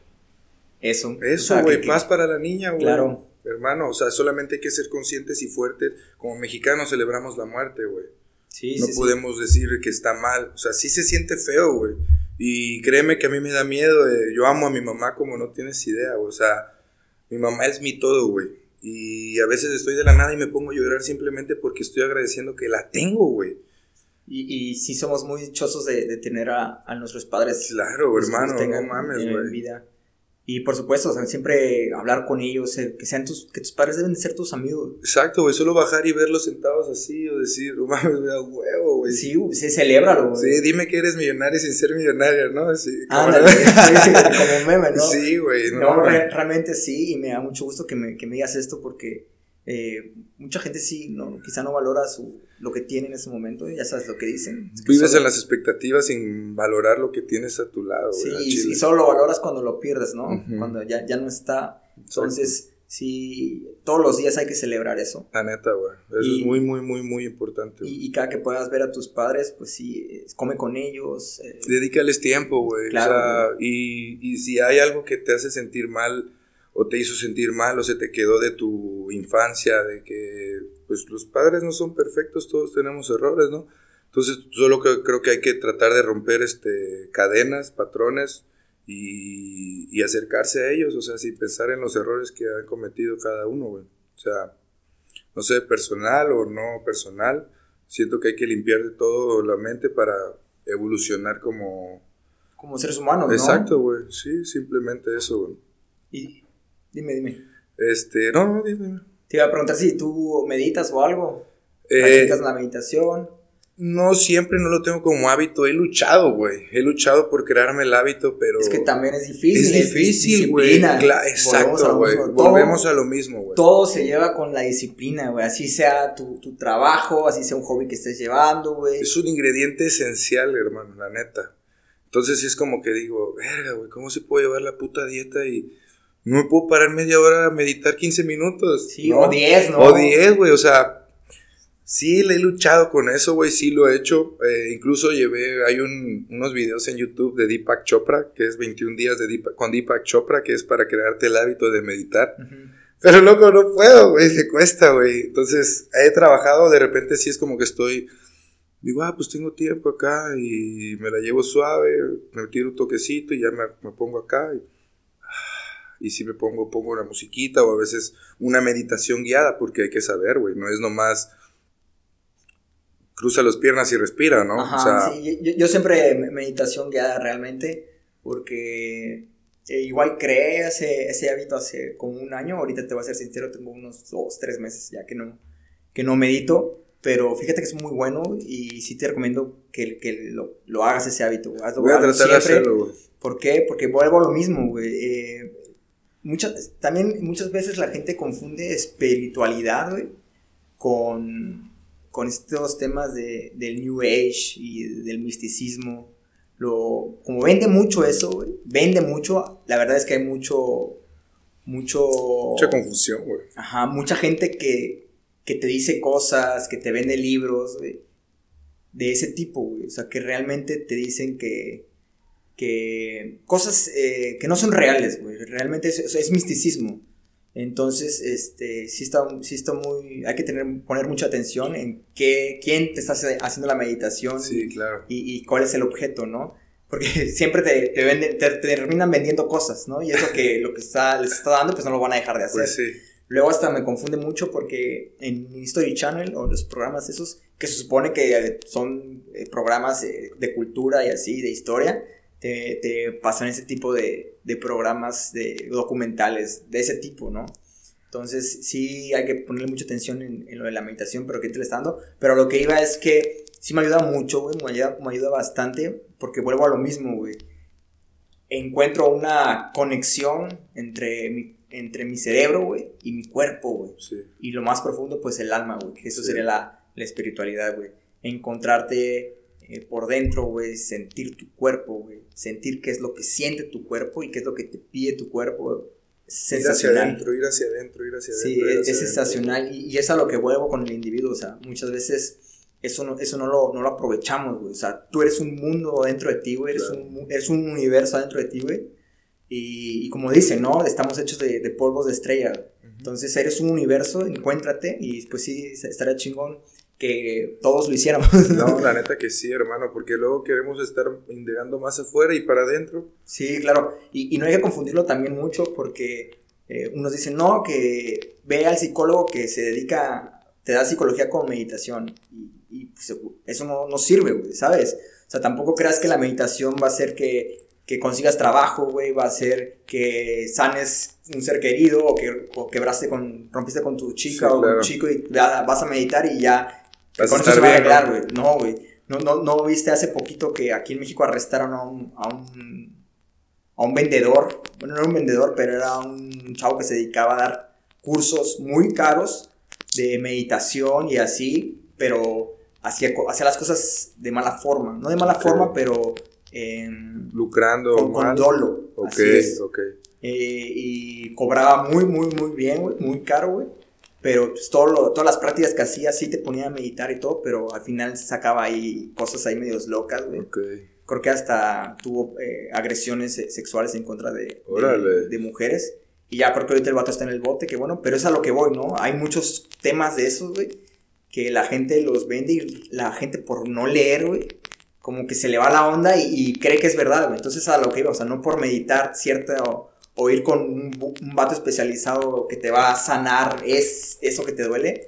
Eso. Eso, güey, paz para la niña, güey. Claro. Hermano, o sea, solamente hay que ser conscientes y fuertes. Como mexicanos celebramos la muerte, güey. Sí, no podemos decir que está mal. O sea, sí se siente feo, güey. Y créeme que a mí me da miedo. yo amo a mi mamá como no tienes idea. O sea, mi mamá es mi todo, güey. Y a veces estoy de la nada y me pongo a llorar simplemente porque estoy agradeciendo que la tengo, güey. Y, y sí somos muy dichosos de, tener a, nuestros padres. Claro, hermano, no mames, güey. vida. Y por supuesto, o sea, siempre hablar con ellos, que sean tus, que tus padres deben de ser tus amigos. Exacto, güey, solo bajar y verlos sentados así o decir, mames, me da huevo, güey. Sí, se celebra güey. Sí, dime que eres millonario sin ser millonario, ¿no? Así, como, como meme, ¿no? Sí, güey. No, realmente sí, y me da mucho gusto que me, que me digas esto porque eh, mucha gente sí, no, quizá no valora su, lo que tiene en ese momento, ya sabes lo que dicen. Vives en las expectativas sin valorar lo que tienes a tu lado. Sí, y, solo lo valoras cuando lo pierdes, ¿no? Cuando ya, ya no está. Entonces, sí, todos los días hay que celebrar eso. La neta, güey. Eso es muy, muy, muy, muy importante. Y, cada que puedas ver a tus padres, pues sí, come con ellos. Eh. Dedícales tiempo, güey. Claro. y, y si hay algo que te hace sentir mal o te hizo sentir mal o se te quedó de tu infancia, de que pues los padres no son perfectos, todos tenemos errores, ¿no? Entonces solo que, creo que hay que tratar de romper este, cadenas, patrones y, y acercarse a ellos, o sea, sin pensar en los errores que ha cometido cada uno, güey. O sea, no sé, personal o no personal, siento que hay que limpiar de todo la mente para evolucionar como... Como seres humanos, ¿no? Exacto, güey, sí, simplemente eso, güey. Y, Dime, dime. Este, no, no, dime. Te iba a preguntar si tú meditas o algo. Eh, la meditación? No, siempre no lo tengo como hábito. He luchado, güey. He luchado por crearme el hábito, pero. Es que también es difícil. Es difícil, güey. Exacto, güey. Volvemos a lo mismo, güey. Todo se lleva con la disciplina, güey. Así sea tu, tu trabajo, así sea un hobby que estés llevando, güey. Es un ingrediente esencial, hermano, la neta. Entonces sí es como que digo, verga, güey, ¿cómo se puede llevar la puta dieta y no me puedo parar media hora a meditar 15 minutos. Sí, o 10, ¿no? O 10, güey, o sea, sí le he luchado con eso, güey, sí lo he hecho. Eh, incluso llevé, hay unos videos en YouTube de Deepak Chopra, que es 21 días de con Deepak Chopra, que es para crearte el hábito de meditar. Pero loco, no puedo, güey, me cuesta, güey. Entonces, he trabajado, de repente sí es como que estoy, digo, ah, pues tengo tiempo acá y me la llevo suave, me tiro un toquecito y ya me, me pongo acá. Y, y si me pongo, pongo una musiquita o a veces una meditación guiada, porque hay que saber, güey, no es nomás cruza las piernas y respira, ¿no? Ajá, sí, yo, siempre meditación guiada realmente, porque eh, igual creé ese, ese, hábito hace como un año, ahorita te voy a ser sincero, tengo unos dos, tres meses ya que no, que no medito, pero fíjate que es muy bueno y sí te recomiendo que, que lo, lo, hagas ese hábito. voy a tratar de hacerlo, güey. ¿Por qué? Porque vuelvo a lo mismo, güey. Eh, muchas, también muchas veces la gente confunde espiritualidad, güey, con, con estos temas de, del New Age y del misticismo. Lo, como vende mucho eso, güey, vende mucho, la verdad es que hay mucho, mucho... Mucha confusión, güey. Ajá, mucha gente que, que te dice cosas, que te vende libros, güey, de ese tipo, güey. O sea, que realmente te dicen que, que cosas eh, que no son reales, güey. Realmente es, es, misticismo. Entonces, este, sí está, sí está muy, hay que tener, poner mucha atención en qué, quién te está haciendo la meditación. Sí, claro. Y, y cuál es el objeto, ¿no? Porque siempre te, te, venden, te, terminan vendiendo cosas, ¿no? Y eso que lo que está, les está dando, pues no lo van a dejar de hacer. Pues sí. Luego hasta me confunde mucho porque en History Channel o los programas esos, que se supone que son eh, programas de cultura y así, de historia, te, pasan ese tipo de, programas de documentales de ese tipo, ¿no? Entonces sí hay que ponerle mucha atención en, lo de la meditación, pero que te le está dando. Pero lo que iba es que sí me ayuda mucho, güey, me ayuda, me ayuda bastante, porque vuelvo a lo mismo, güey. Encuentro una conexión entre mi, entre mi cerebro, güey, y mi cuerpo, güey. Y lo más profundo, pues el alma, güey, eso sería la, la espiritualidad, güey. Encontrarte eh, por dentro, güey, sentir tu cuerpo, güey, sentir qué es lo que siente tu cuerpo y qué es lo que te pide tu cuerpo. sensacional. Ir hacia adentro, ir hacia adentro, ir hacia adentro. Sí, es, sensacional y, es a lo que vuelvo con el individuo, o sea, muchas veces eso no, eso no, lo, no lo aprovechamos, güey, o sea, tú eres un mundo dentro de ti, güey, eres, un, eres un universo dentro de ti, güey, y, como dicen, ¿no? Estamos hechos de, de polvos de estrella, entonces eres un universo, encuéntrate y pues sí, estaría chingón que todos lo hiciéramos. No, la neta que sí, hermano, porque luego queremos estar indagando más afuera y para adentro. Sí, claro, y, no hay que confundirlo también mucho porque eh, unos dicen, no, que ve al psicólogo que se dedica, te da psicología con meditación y, pues, eso no, no sirve, ¿sabes? O sea, tampoco creas que la meditación va a hacer que que consigas trabajo, güey, va a ser que sanes un ser querido o que quebraste con, rompiste con tu chica o un chico y vas a meditar y ya con eso se va a arreglar, güey. No, güey. No, no, no viste hace poquito que aquí en México arrestaron a un, a un, a un vendedor. Bueno, no era un vendedor, pero era un chavo que se dedicaba a dar cursos muy caros de meditación y así, pero hacía, hacía las cosas de mala forma. No de mala forma, pero lucrando con, con dolo. Ok, ok. Eh, y cobraba muy, muy, muy bien, güey, muy caro, güey. Pero pues, todo todas las prácticas que hacía sí te ponía a meditar y todo, pero al final sacaba ahí cosas ahí medios locas, güey. Okay. Creo que hasta tuvo eh, agresiones sexuales en contra de, de, mujeres. Y ya creo que ahorita el vato está en el bote, que bueno, pero es a lo que voy, ¿no? Hay muchos temas de esos, güey, que la gente los vende y la gente por no leer, güey, como que se le va la onda y, cree que es verdad, güey. Entonces a lo que iba, o sea, no por meditar cierto o, ir con un, un, vato especializado que te va a sanar es eso que te duele,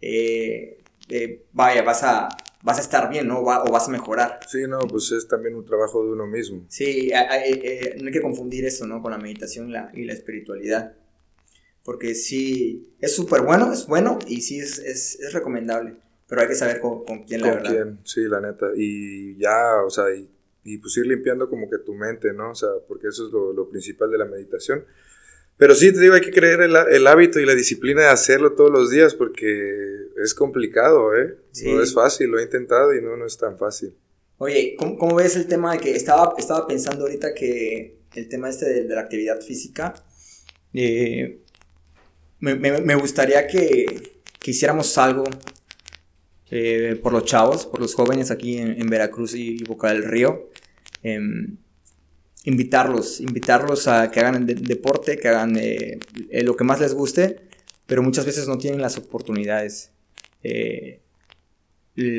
eh, eh, vaya, vas a, vas a estar bien, ¿no? o vas a mejorar. Sí, no, pues es también un trabajo de uno mismo. Sí, eh, no hay que confundir eso, ¿no? Con la meditación y la espiritualidad. Porque sí, es súper bueno, es bueno y sí es, es, es recomendable. Pero hay que saber con, con quién, la verdad. quién, sí, la neta. Y ya, o sea, y, y, pues ir limpiando como que tu mente, ¿no? O sea, porque eso es lo, lo principal de la meditación. Pero sí, te digo, hay que creer el, el, hábito y la disciplina de hacerlo todos los días porque es complicado, ¿eh? No es fácil, lo he intentado y no, no es tan fácil. Oye, ¿cómo, ¿cómo, ves el tema de que estaba, estaba pensando ahorita que el tema este de, de la actividad física, eh, me, me, me, gustaría que, que hiciéramos algo eh, por los chavos, por los jóvenes aquí en, Veracruz y, Boca del Río. Em, invitarlos, invitarlos a que hagan deporte, que hagan eh, eh, lo que más les guste, pero muchas veces no tienen las oportunidades.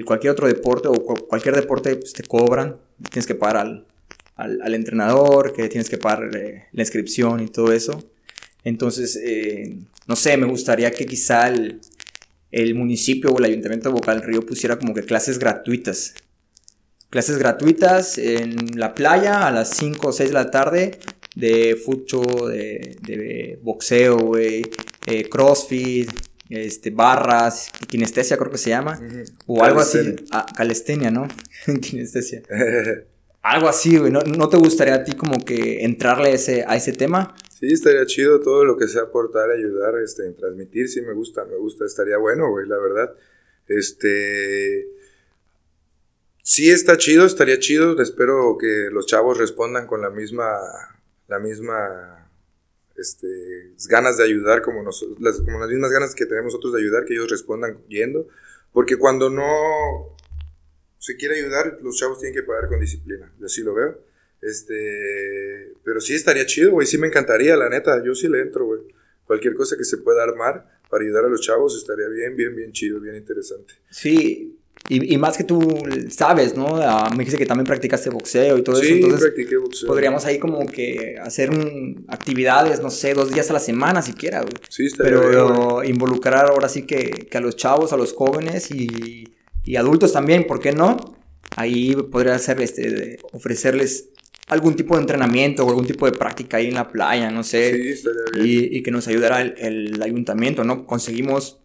cualquier otro deporte o cualquier deporte pues, te cobran, tienes que pagar al, al, al, entrenador, que tienes que pagar la inscripción y todo eso. Entonces, no sé, me gustaría que quizá el, el municipio o el ayuntamiento de Boca del Río pusiera como que clases gratuitas. Clases gratuitas en la playa a las 5 o 6 de la tarde de fucho, de, de boxeo, eh, crossfit, este, barras, kinestesia creo que se llama, o algo así, ah, calistenia, ¿no? kinestesia. algo así, güey, ¿No, ¿No, te gustaría a ti como que entrarle ese, a ese tema? Sí, estaría chido todo lo que sea aportar, ayudar, este, en transmitir, sí me gusta, me gusta, estaría bueno, güey, la verdad. Este, sí está chido, estaría chido, espero que los chavos respondan con la misma, la misma, este, ganas de ayudar como, nosotros, las, como las mismas ganas que tenemos nosotros de ayudar, que ellos respondan yendo, porque cuando no se quiere ayudar, los chavos tienen que pagar con disciplina, yo así lo veo. Este, pero sí estaría chido, güey, sí me encantaría, la neta, yo sí le entro, güey. Cualquier cosa que se pueda armar para ayudar a los chavos estaría bien, bien, bien chido, bien interesante. Sí, y, y más que tú sabes, ¿no? Ah, me dice que también practicaste boxeo y todo eso. Sí, practiqué boxeo. Podríamos ahí como que hacer actividades, no sé, dos días a la semana siquiera, güey. Sí, estaría Pero involucrar ahora sí que, que, a los chavos, a los jóvenes y, y adultos también, ¿por qué no? Ahí podría ser, este, ofrecerles algún tipo de entrenamiento o algún tipo de práctica ahí en la playa, no sé. Sí, estaría bien. Y, y, que nos ayudara el, el, ayuntamiento, ¿no? Conseguimos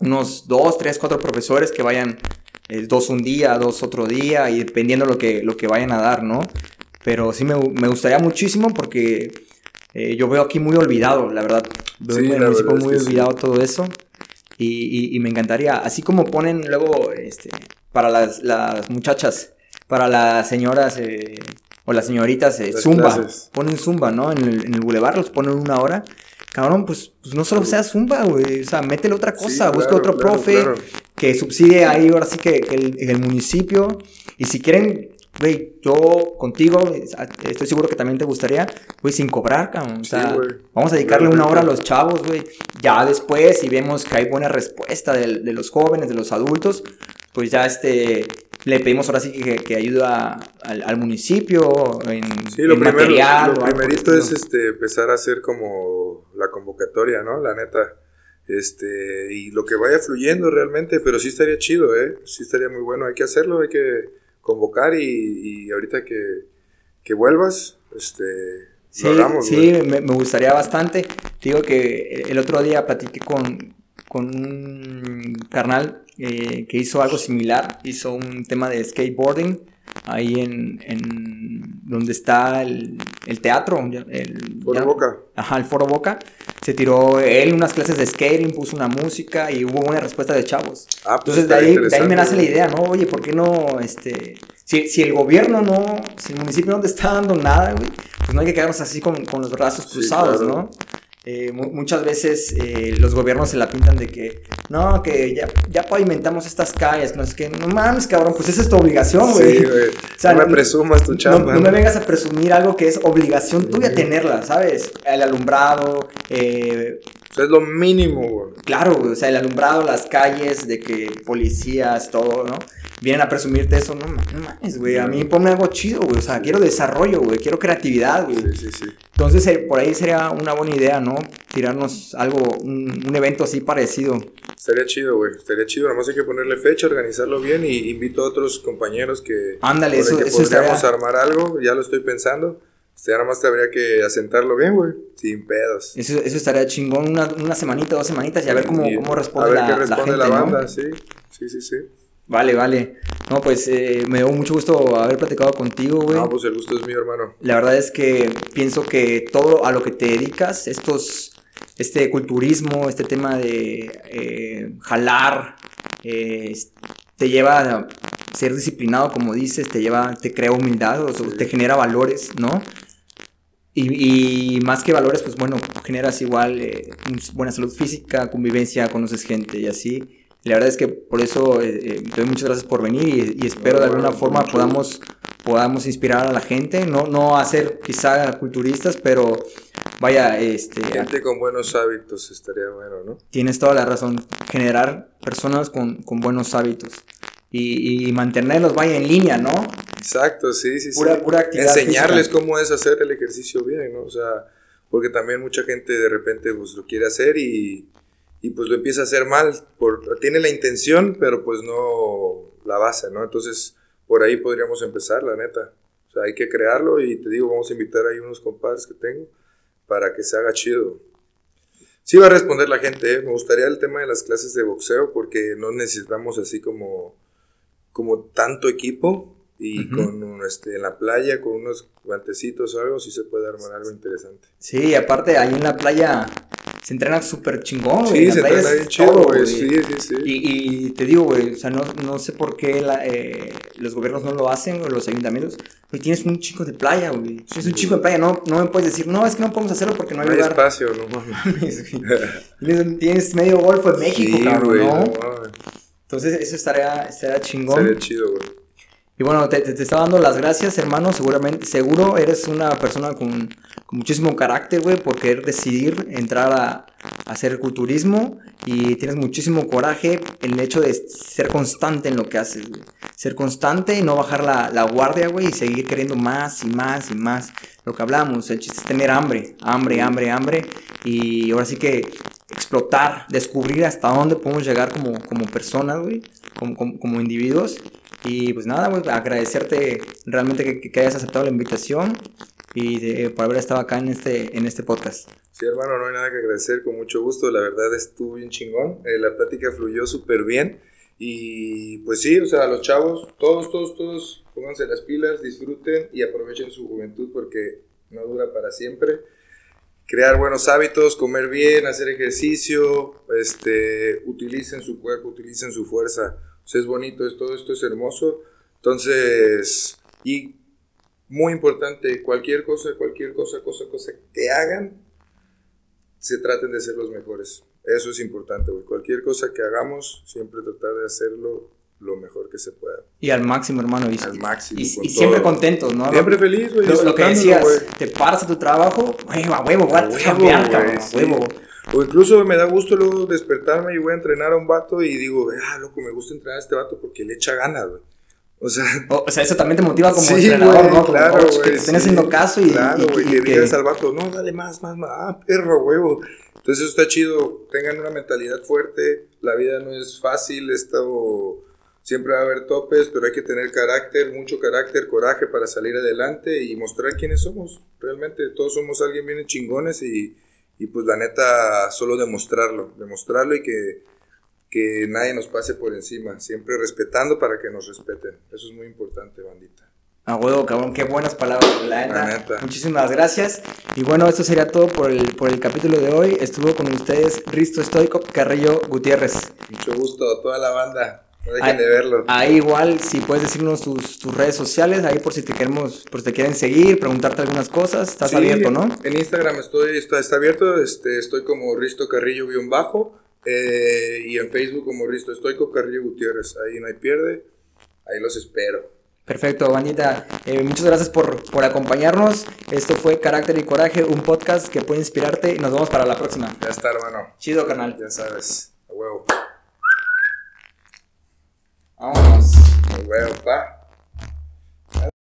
unos dos, tres, cuatro profesores que vayan eh, dos un día, dos otro día, y dependiendo lo que, lo que vayan a dar, ¿no? Pero sí me, me gustaría muchísimo porque eh, yo veo aquí muy olvidado, la verdad. Veo sí, el muy olvidado todo eso. Y, y, y, me encantaría, así como ponen luego este, para las, las muchachas, para las señoras eh, o las señoritas eh, zumba, ponen zumba, ¿no? En el, en el bulevar los ponen una hora. Cabrón, pues, pues no solo sea zumba, güey. O sea, métele otra cosa, busca otro profe que subsidie ahí ahora sí que, el, el, municipio. Y si quieren, güey, yo contigo, estoy seguro que también te gustaría, güey, sin cobrar, cabrón. O sea, vamos a dedicarle una hora a los chavos, güey. Ya después, si vemos que hay buena respuesta de, de los jóvenes, de los adultos, pues ya este le pedimos ahora sí que, que ayuda al, al, municipio en, sí, lo primero, material. Lo primerito es este, empezar a hacer como la convocatoria, ¿no? La neta. Este, y lo que vaya fluyendo realmente, pero sí estaría chido, ¿eh? Sí estaría muy bueno, hay que hacerlo, hay que convocar y, y ahorita que, que vuelvas, este, Sí, sí me, me, gustaría bastante. Digo que el otro día platiqué con, con un carnal eh, que hizo algo similar, hizo un tema de skateboarding ahí en, en donde está el, el teatro. El, Foro Boca. Ajá, el Foro Boca. Se tiró él unas clases de skating, puso una música y hubo una respuesta de chavos. Ah, pues Entonces de ahí, de ahí, me nace la idea, ¿no? Oye, ¿por qué no, este, si, si el gobierno no, si el municipio no te está dando nada, güey, pues no hay que quedarnos así con, con los brazos cruzados, ¿no? Eh, muchas veces eh, los gobiernos se la pintan de que, no, que ya, ya pavimentamos estas calles, no es que, no mames, cabrón, pues esa es tu obligación, güey. Sí, güey. O sea, no me presumas tu chamba. No, me vengas a presumir algo que es obligación tuya tenerla, ¿sabes? El alumbrado, eh, es lo mínimo, güey. Claro, güey, o sea, el alumbrado, las calles, de que policías, todo, ¿no? Vienen a presumirte eso, no, mames, güey, a mí ponme algo chido, güey, o sea, quiero desarrollo, güey, quiero creatividad, güey. Sí, sí, sí. Entonces, eh, por ahí sería una buena idea, ¿no? Tirarnos algo, un, evento así parecido. Estaría chido, güey, estaría chido, nada más hay que ponerle fecha, organizarlo bien y invito a otros compañeros que... Ándale, eso, que podríamos armar algo, ya lo estoy pensando. Este, nada más te habría que asentarlo bien, güey. Sin pedos. Eso, eso estaría chingón, una, una semanita, dos semanitas y a ver cómo, cómo responde, a ver qué responde la, banda, sí. Sí, sí, sí. Vale, vale. No, pues eh, me dio mucho gusto haber platicado contigo, güey. No, pues el gusto es mío, hermano. La verdad es que pienso que todo a lo que te dedicas, estos, este culturismo, este tema de eh, jalar, eh, te lleva a ser disciplinado, como dices, te lleva, te crea humildad, o te genera valores, ¿no? Y, más que valores, pues bueno, generas igual eh, buena salud física, convivencia, conoces gente y así. La verdad es que por eso eh, eh, te doy muchas gracias por venir y, espero de alguna forma podamos, podamos inspirar a la gente, no, no a ser quizá culturistas, pero vaya, este... Gente con buenos hábitos estaría bueno, ¿no? Tienes toda la razón, generar personas con, con buenos hábitos y, mantenerlos, vaya, en línea, ¿no? Exacto, sí, sí, pura, sí. Pura actividad Enseñarles cómo es hacer el ejercicio bien, ¿no? O sea, porque también mucha gente de repente pues lo quiere hacer y, y pues lo empieza a hacer mal. Por, tiene la intención, pero pues no la base, ¿no? Entonces, por ahí podríamos empezar, la neta. O sea, hay que crearlo y te digo, vamos a invitar ahí unos compadres que tengo para que se haga chido. Sí va a responder la gente, ¿eh? me gustaría el tema de las clases de boxeo porque no necesitamos así como como tanto equipo y con este, en la playa con unos guantecitos o algo, sí se puede armar algo interesante. Sí, aparte ahí en la playa se entrena súper chingón, Sí, se entrena bien chido, güey. Sí, sí, sí. Y, y, te digo, güey, o sea, no, no sé por qué la, eh, los gobiernos no lo hacen, o los ayuntamientos. Güey, tienes un chico de playa, güey. Es un chico de playa, no, no me puedes decir, no, es que no podemos hacerlo porque no hay, no hay espacio, no mames. tienes, medio golfo en México, cabrón, ¿no? Entonces, eso estaría, estaría chingón. Sería chido, güey. Y bueno, te, te, está dando las gracias, hermano. Seguramente, seguro eres una persona con, muchísimo carácter, güey, por querer decidir entrar a, hacer culturismo. Y tienes muchísimo coraje en el hecho de ser constante en lo que haces, güey. Ser constante y no bajar la, la guardia, güey, y seguir queriendo más y más y más. Lo que hablamos, el chiste es tener hambre, hambre, hambre, hambre. Y ahora sí que explotar, descubrir hasta dónde podemos llegar como, como personas, güey, como, como individuos. Y pues nada, güey, agradecerte realmente que, que, hayas aceptado la invitación y por haber estado acá en este, en este podcast. Sí, hermano, no hay nada que agradecer, con mucho gusto. La verdad estuvo bien chingón. Eh, la plática fluyó súper bien. Y pues sí, o sea, los chavos, todos, todos, todos, pónganse las pilas, disfruten y aprovechen su juventud porque no dura para siempre. Crear buenos hábitos, comer bien, hacer ejercicio, este, utilicen su cuerpo, utilicen su fuerza es bonito, es, todo esto es hermoso. Entonces, y muy importante, cualquier cosa, cualquier cosa, cosa, cosa que hagan, se traten de ser los mejores. Eso es importante, güey. Cualquier cosa que hagamos, siempre tratar de hacerlo lo mejor que se pueda. Y al máximo, hermano. Y, al máximo. Y, siempre contentos, ¿no? Siempre feliz, güey. Lo, que decías, te paras a tu trabajo, huevo, a huevo, voy a cabrón, huevo. O incluso me da gusto luego despertarme y voy a entrenar a un vato y digo, ah, loco, me gusta entrenar a este vato porque le echa ganas, güey. O sea, o, sea, eso también te motiva como entrenador, ¿no? claro, güey. Que te estén haciendo caso y. Claro, güey, que, digas al vato, no, dale más, más, más. Ah, perro, huevo. Entonces eso está chido. Tengan una mentalidad fuerte. La vida no es fácil. Esto Siempre va a haber topes, pero hay que tener carácter, mucho carácter, coraje para salir adelante y mostrar quiénes somos. Realmente todos somos alguien bien chingones y, y pues la neta, solo demostrarlo, demostrarlo y que, que nadie nos pase por encima, siempre respetando para que nos respeten. Eso es muy importante, bandita. A huevo, cabrón, qué buenas palabras, la neta. Muchísimas gracias. Y bueno, esto sería todo por el, por el capítulo de hoy. Estuvo con ustedes Risto Stoico Carrillo Gutiérrez. Mucho gusto a toda la banda. No dejen de verlo. Ahí igual, si puedes decirnos tus, tus, redes sociales, ahí por si te queremos, por si te quieren seguir, preguntarte algunas cosas, estás abierto, ¿no? En Instagram estoy, está, está abierto, este, estoy como Risto Carrillo guion bajo, eh, y en Facebook como Risto Estoico Carrillo Gutiérrez, ahí no hay pierde, ahí los espero. Perfecto, bandita. Eh, muchas gracias por, por acompañarnos. Esto fue Carácter y Coraje, un podcast que puede inspirarte y nos vemos para la próxima. Ya está, hermano. Chido, canal. Ya sabes, a huevo. Vámonos. A huevo, pa.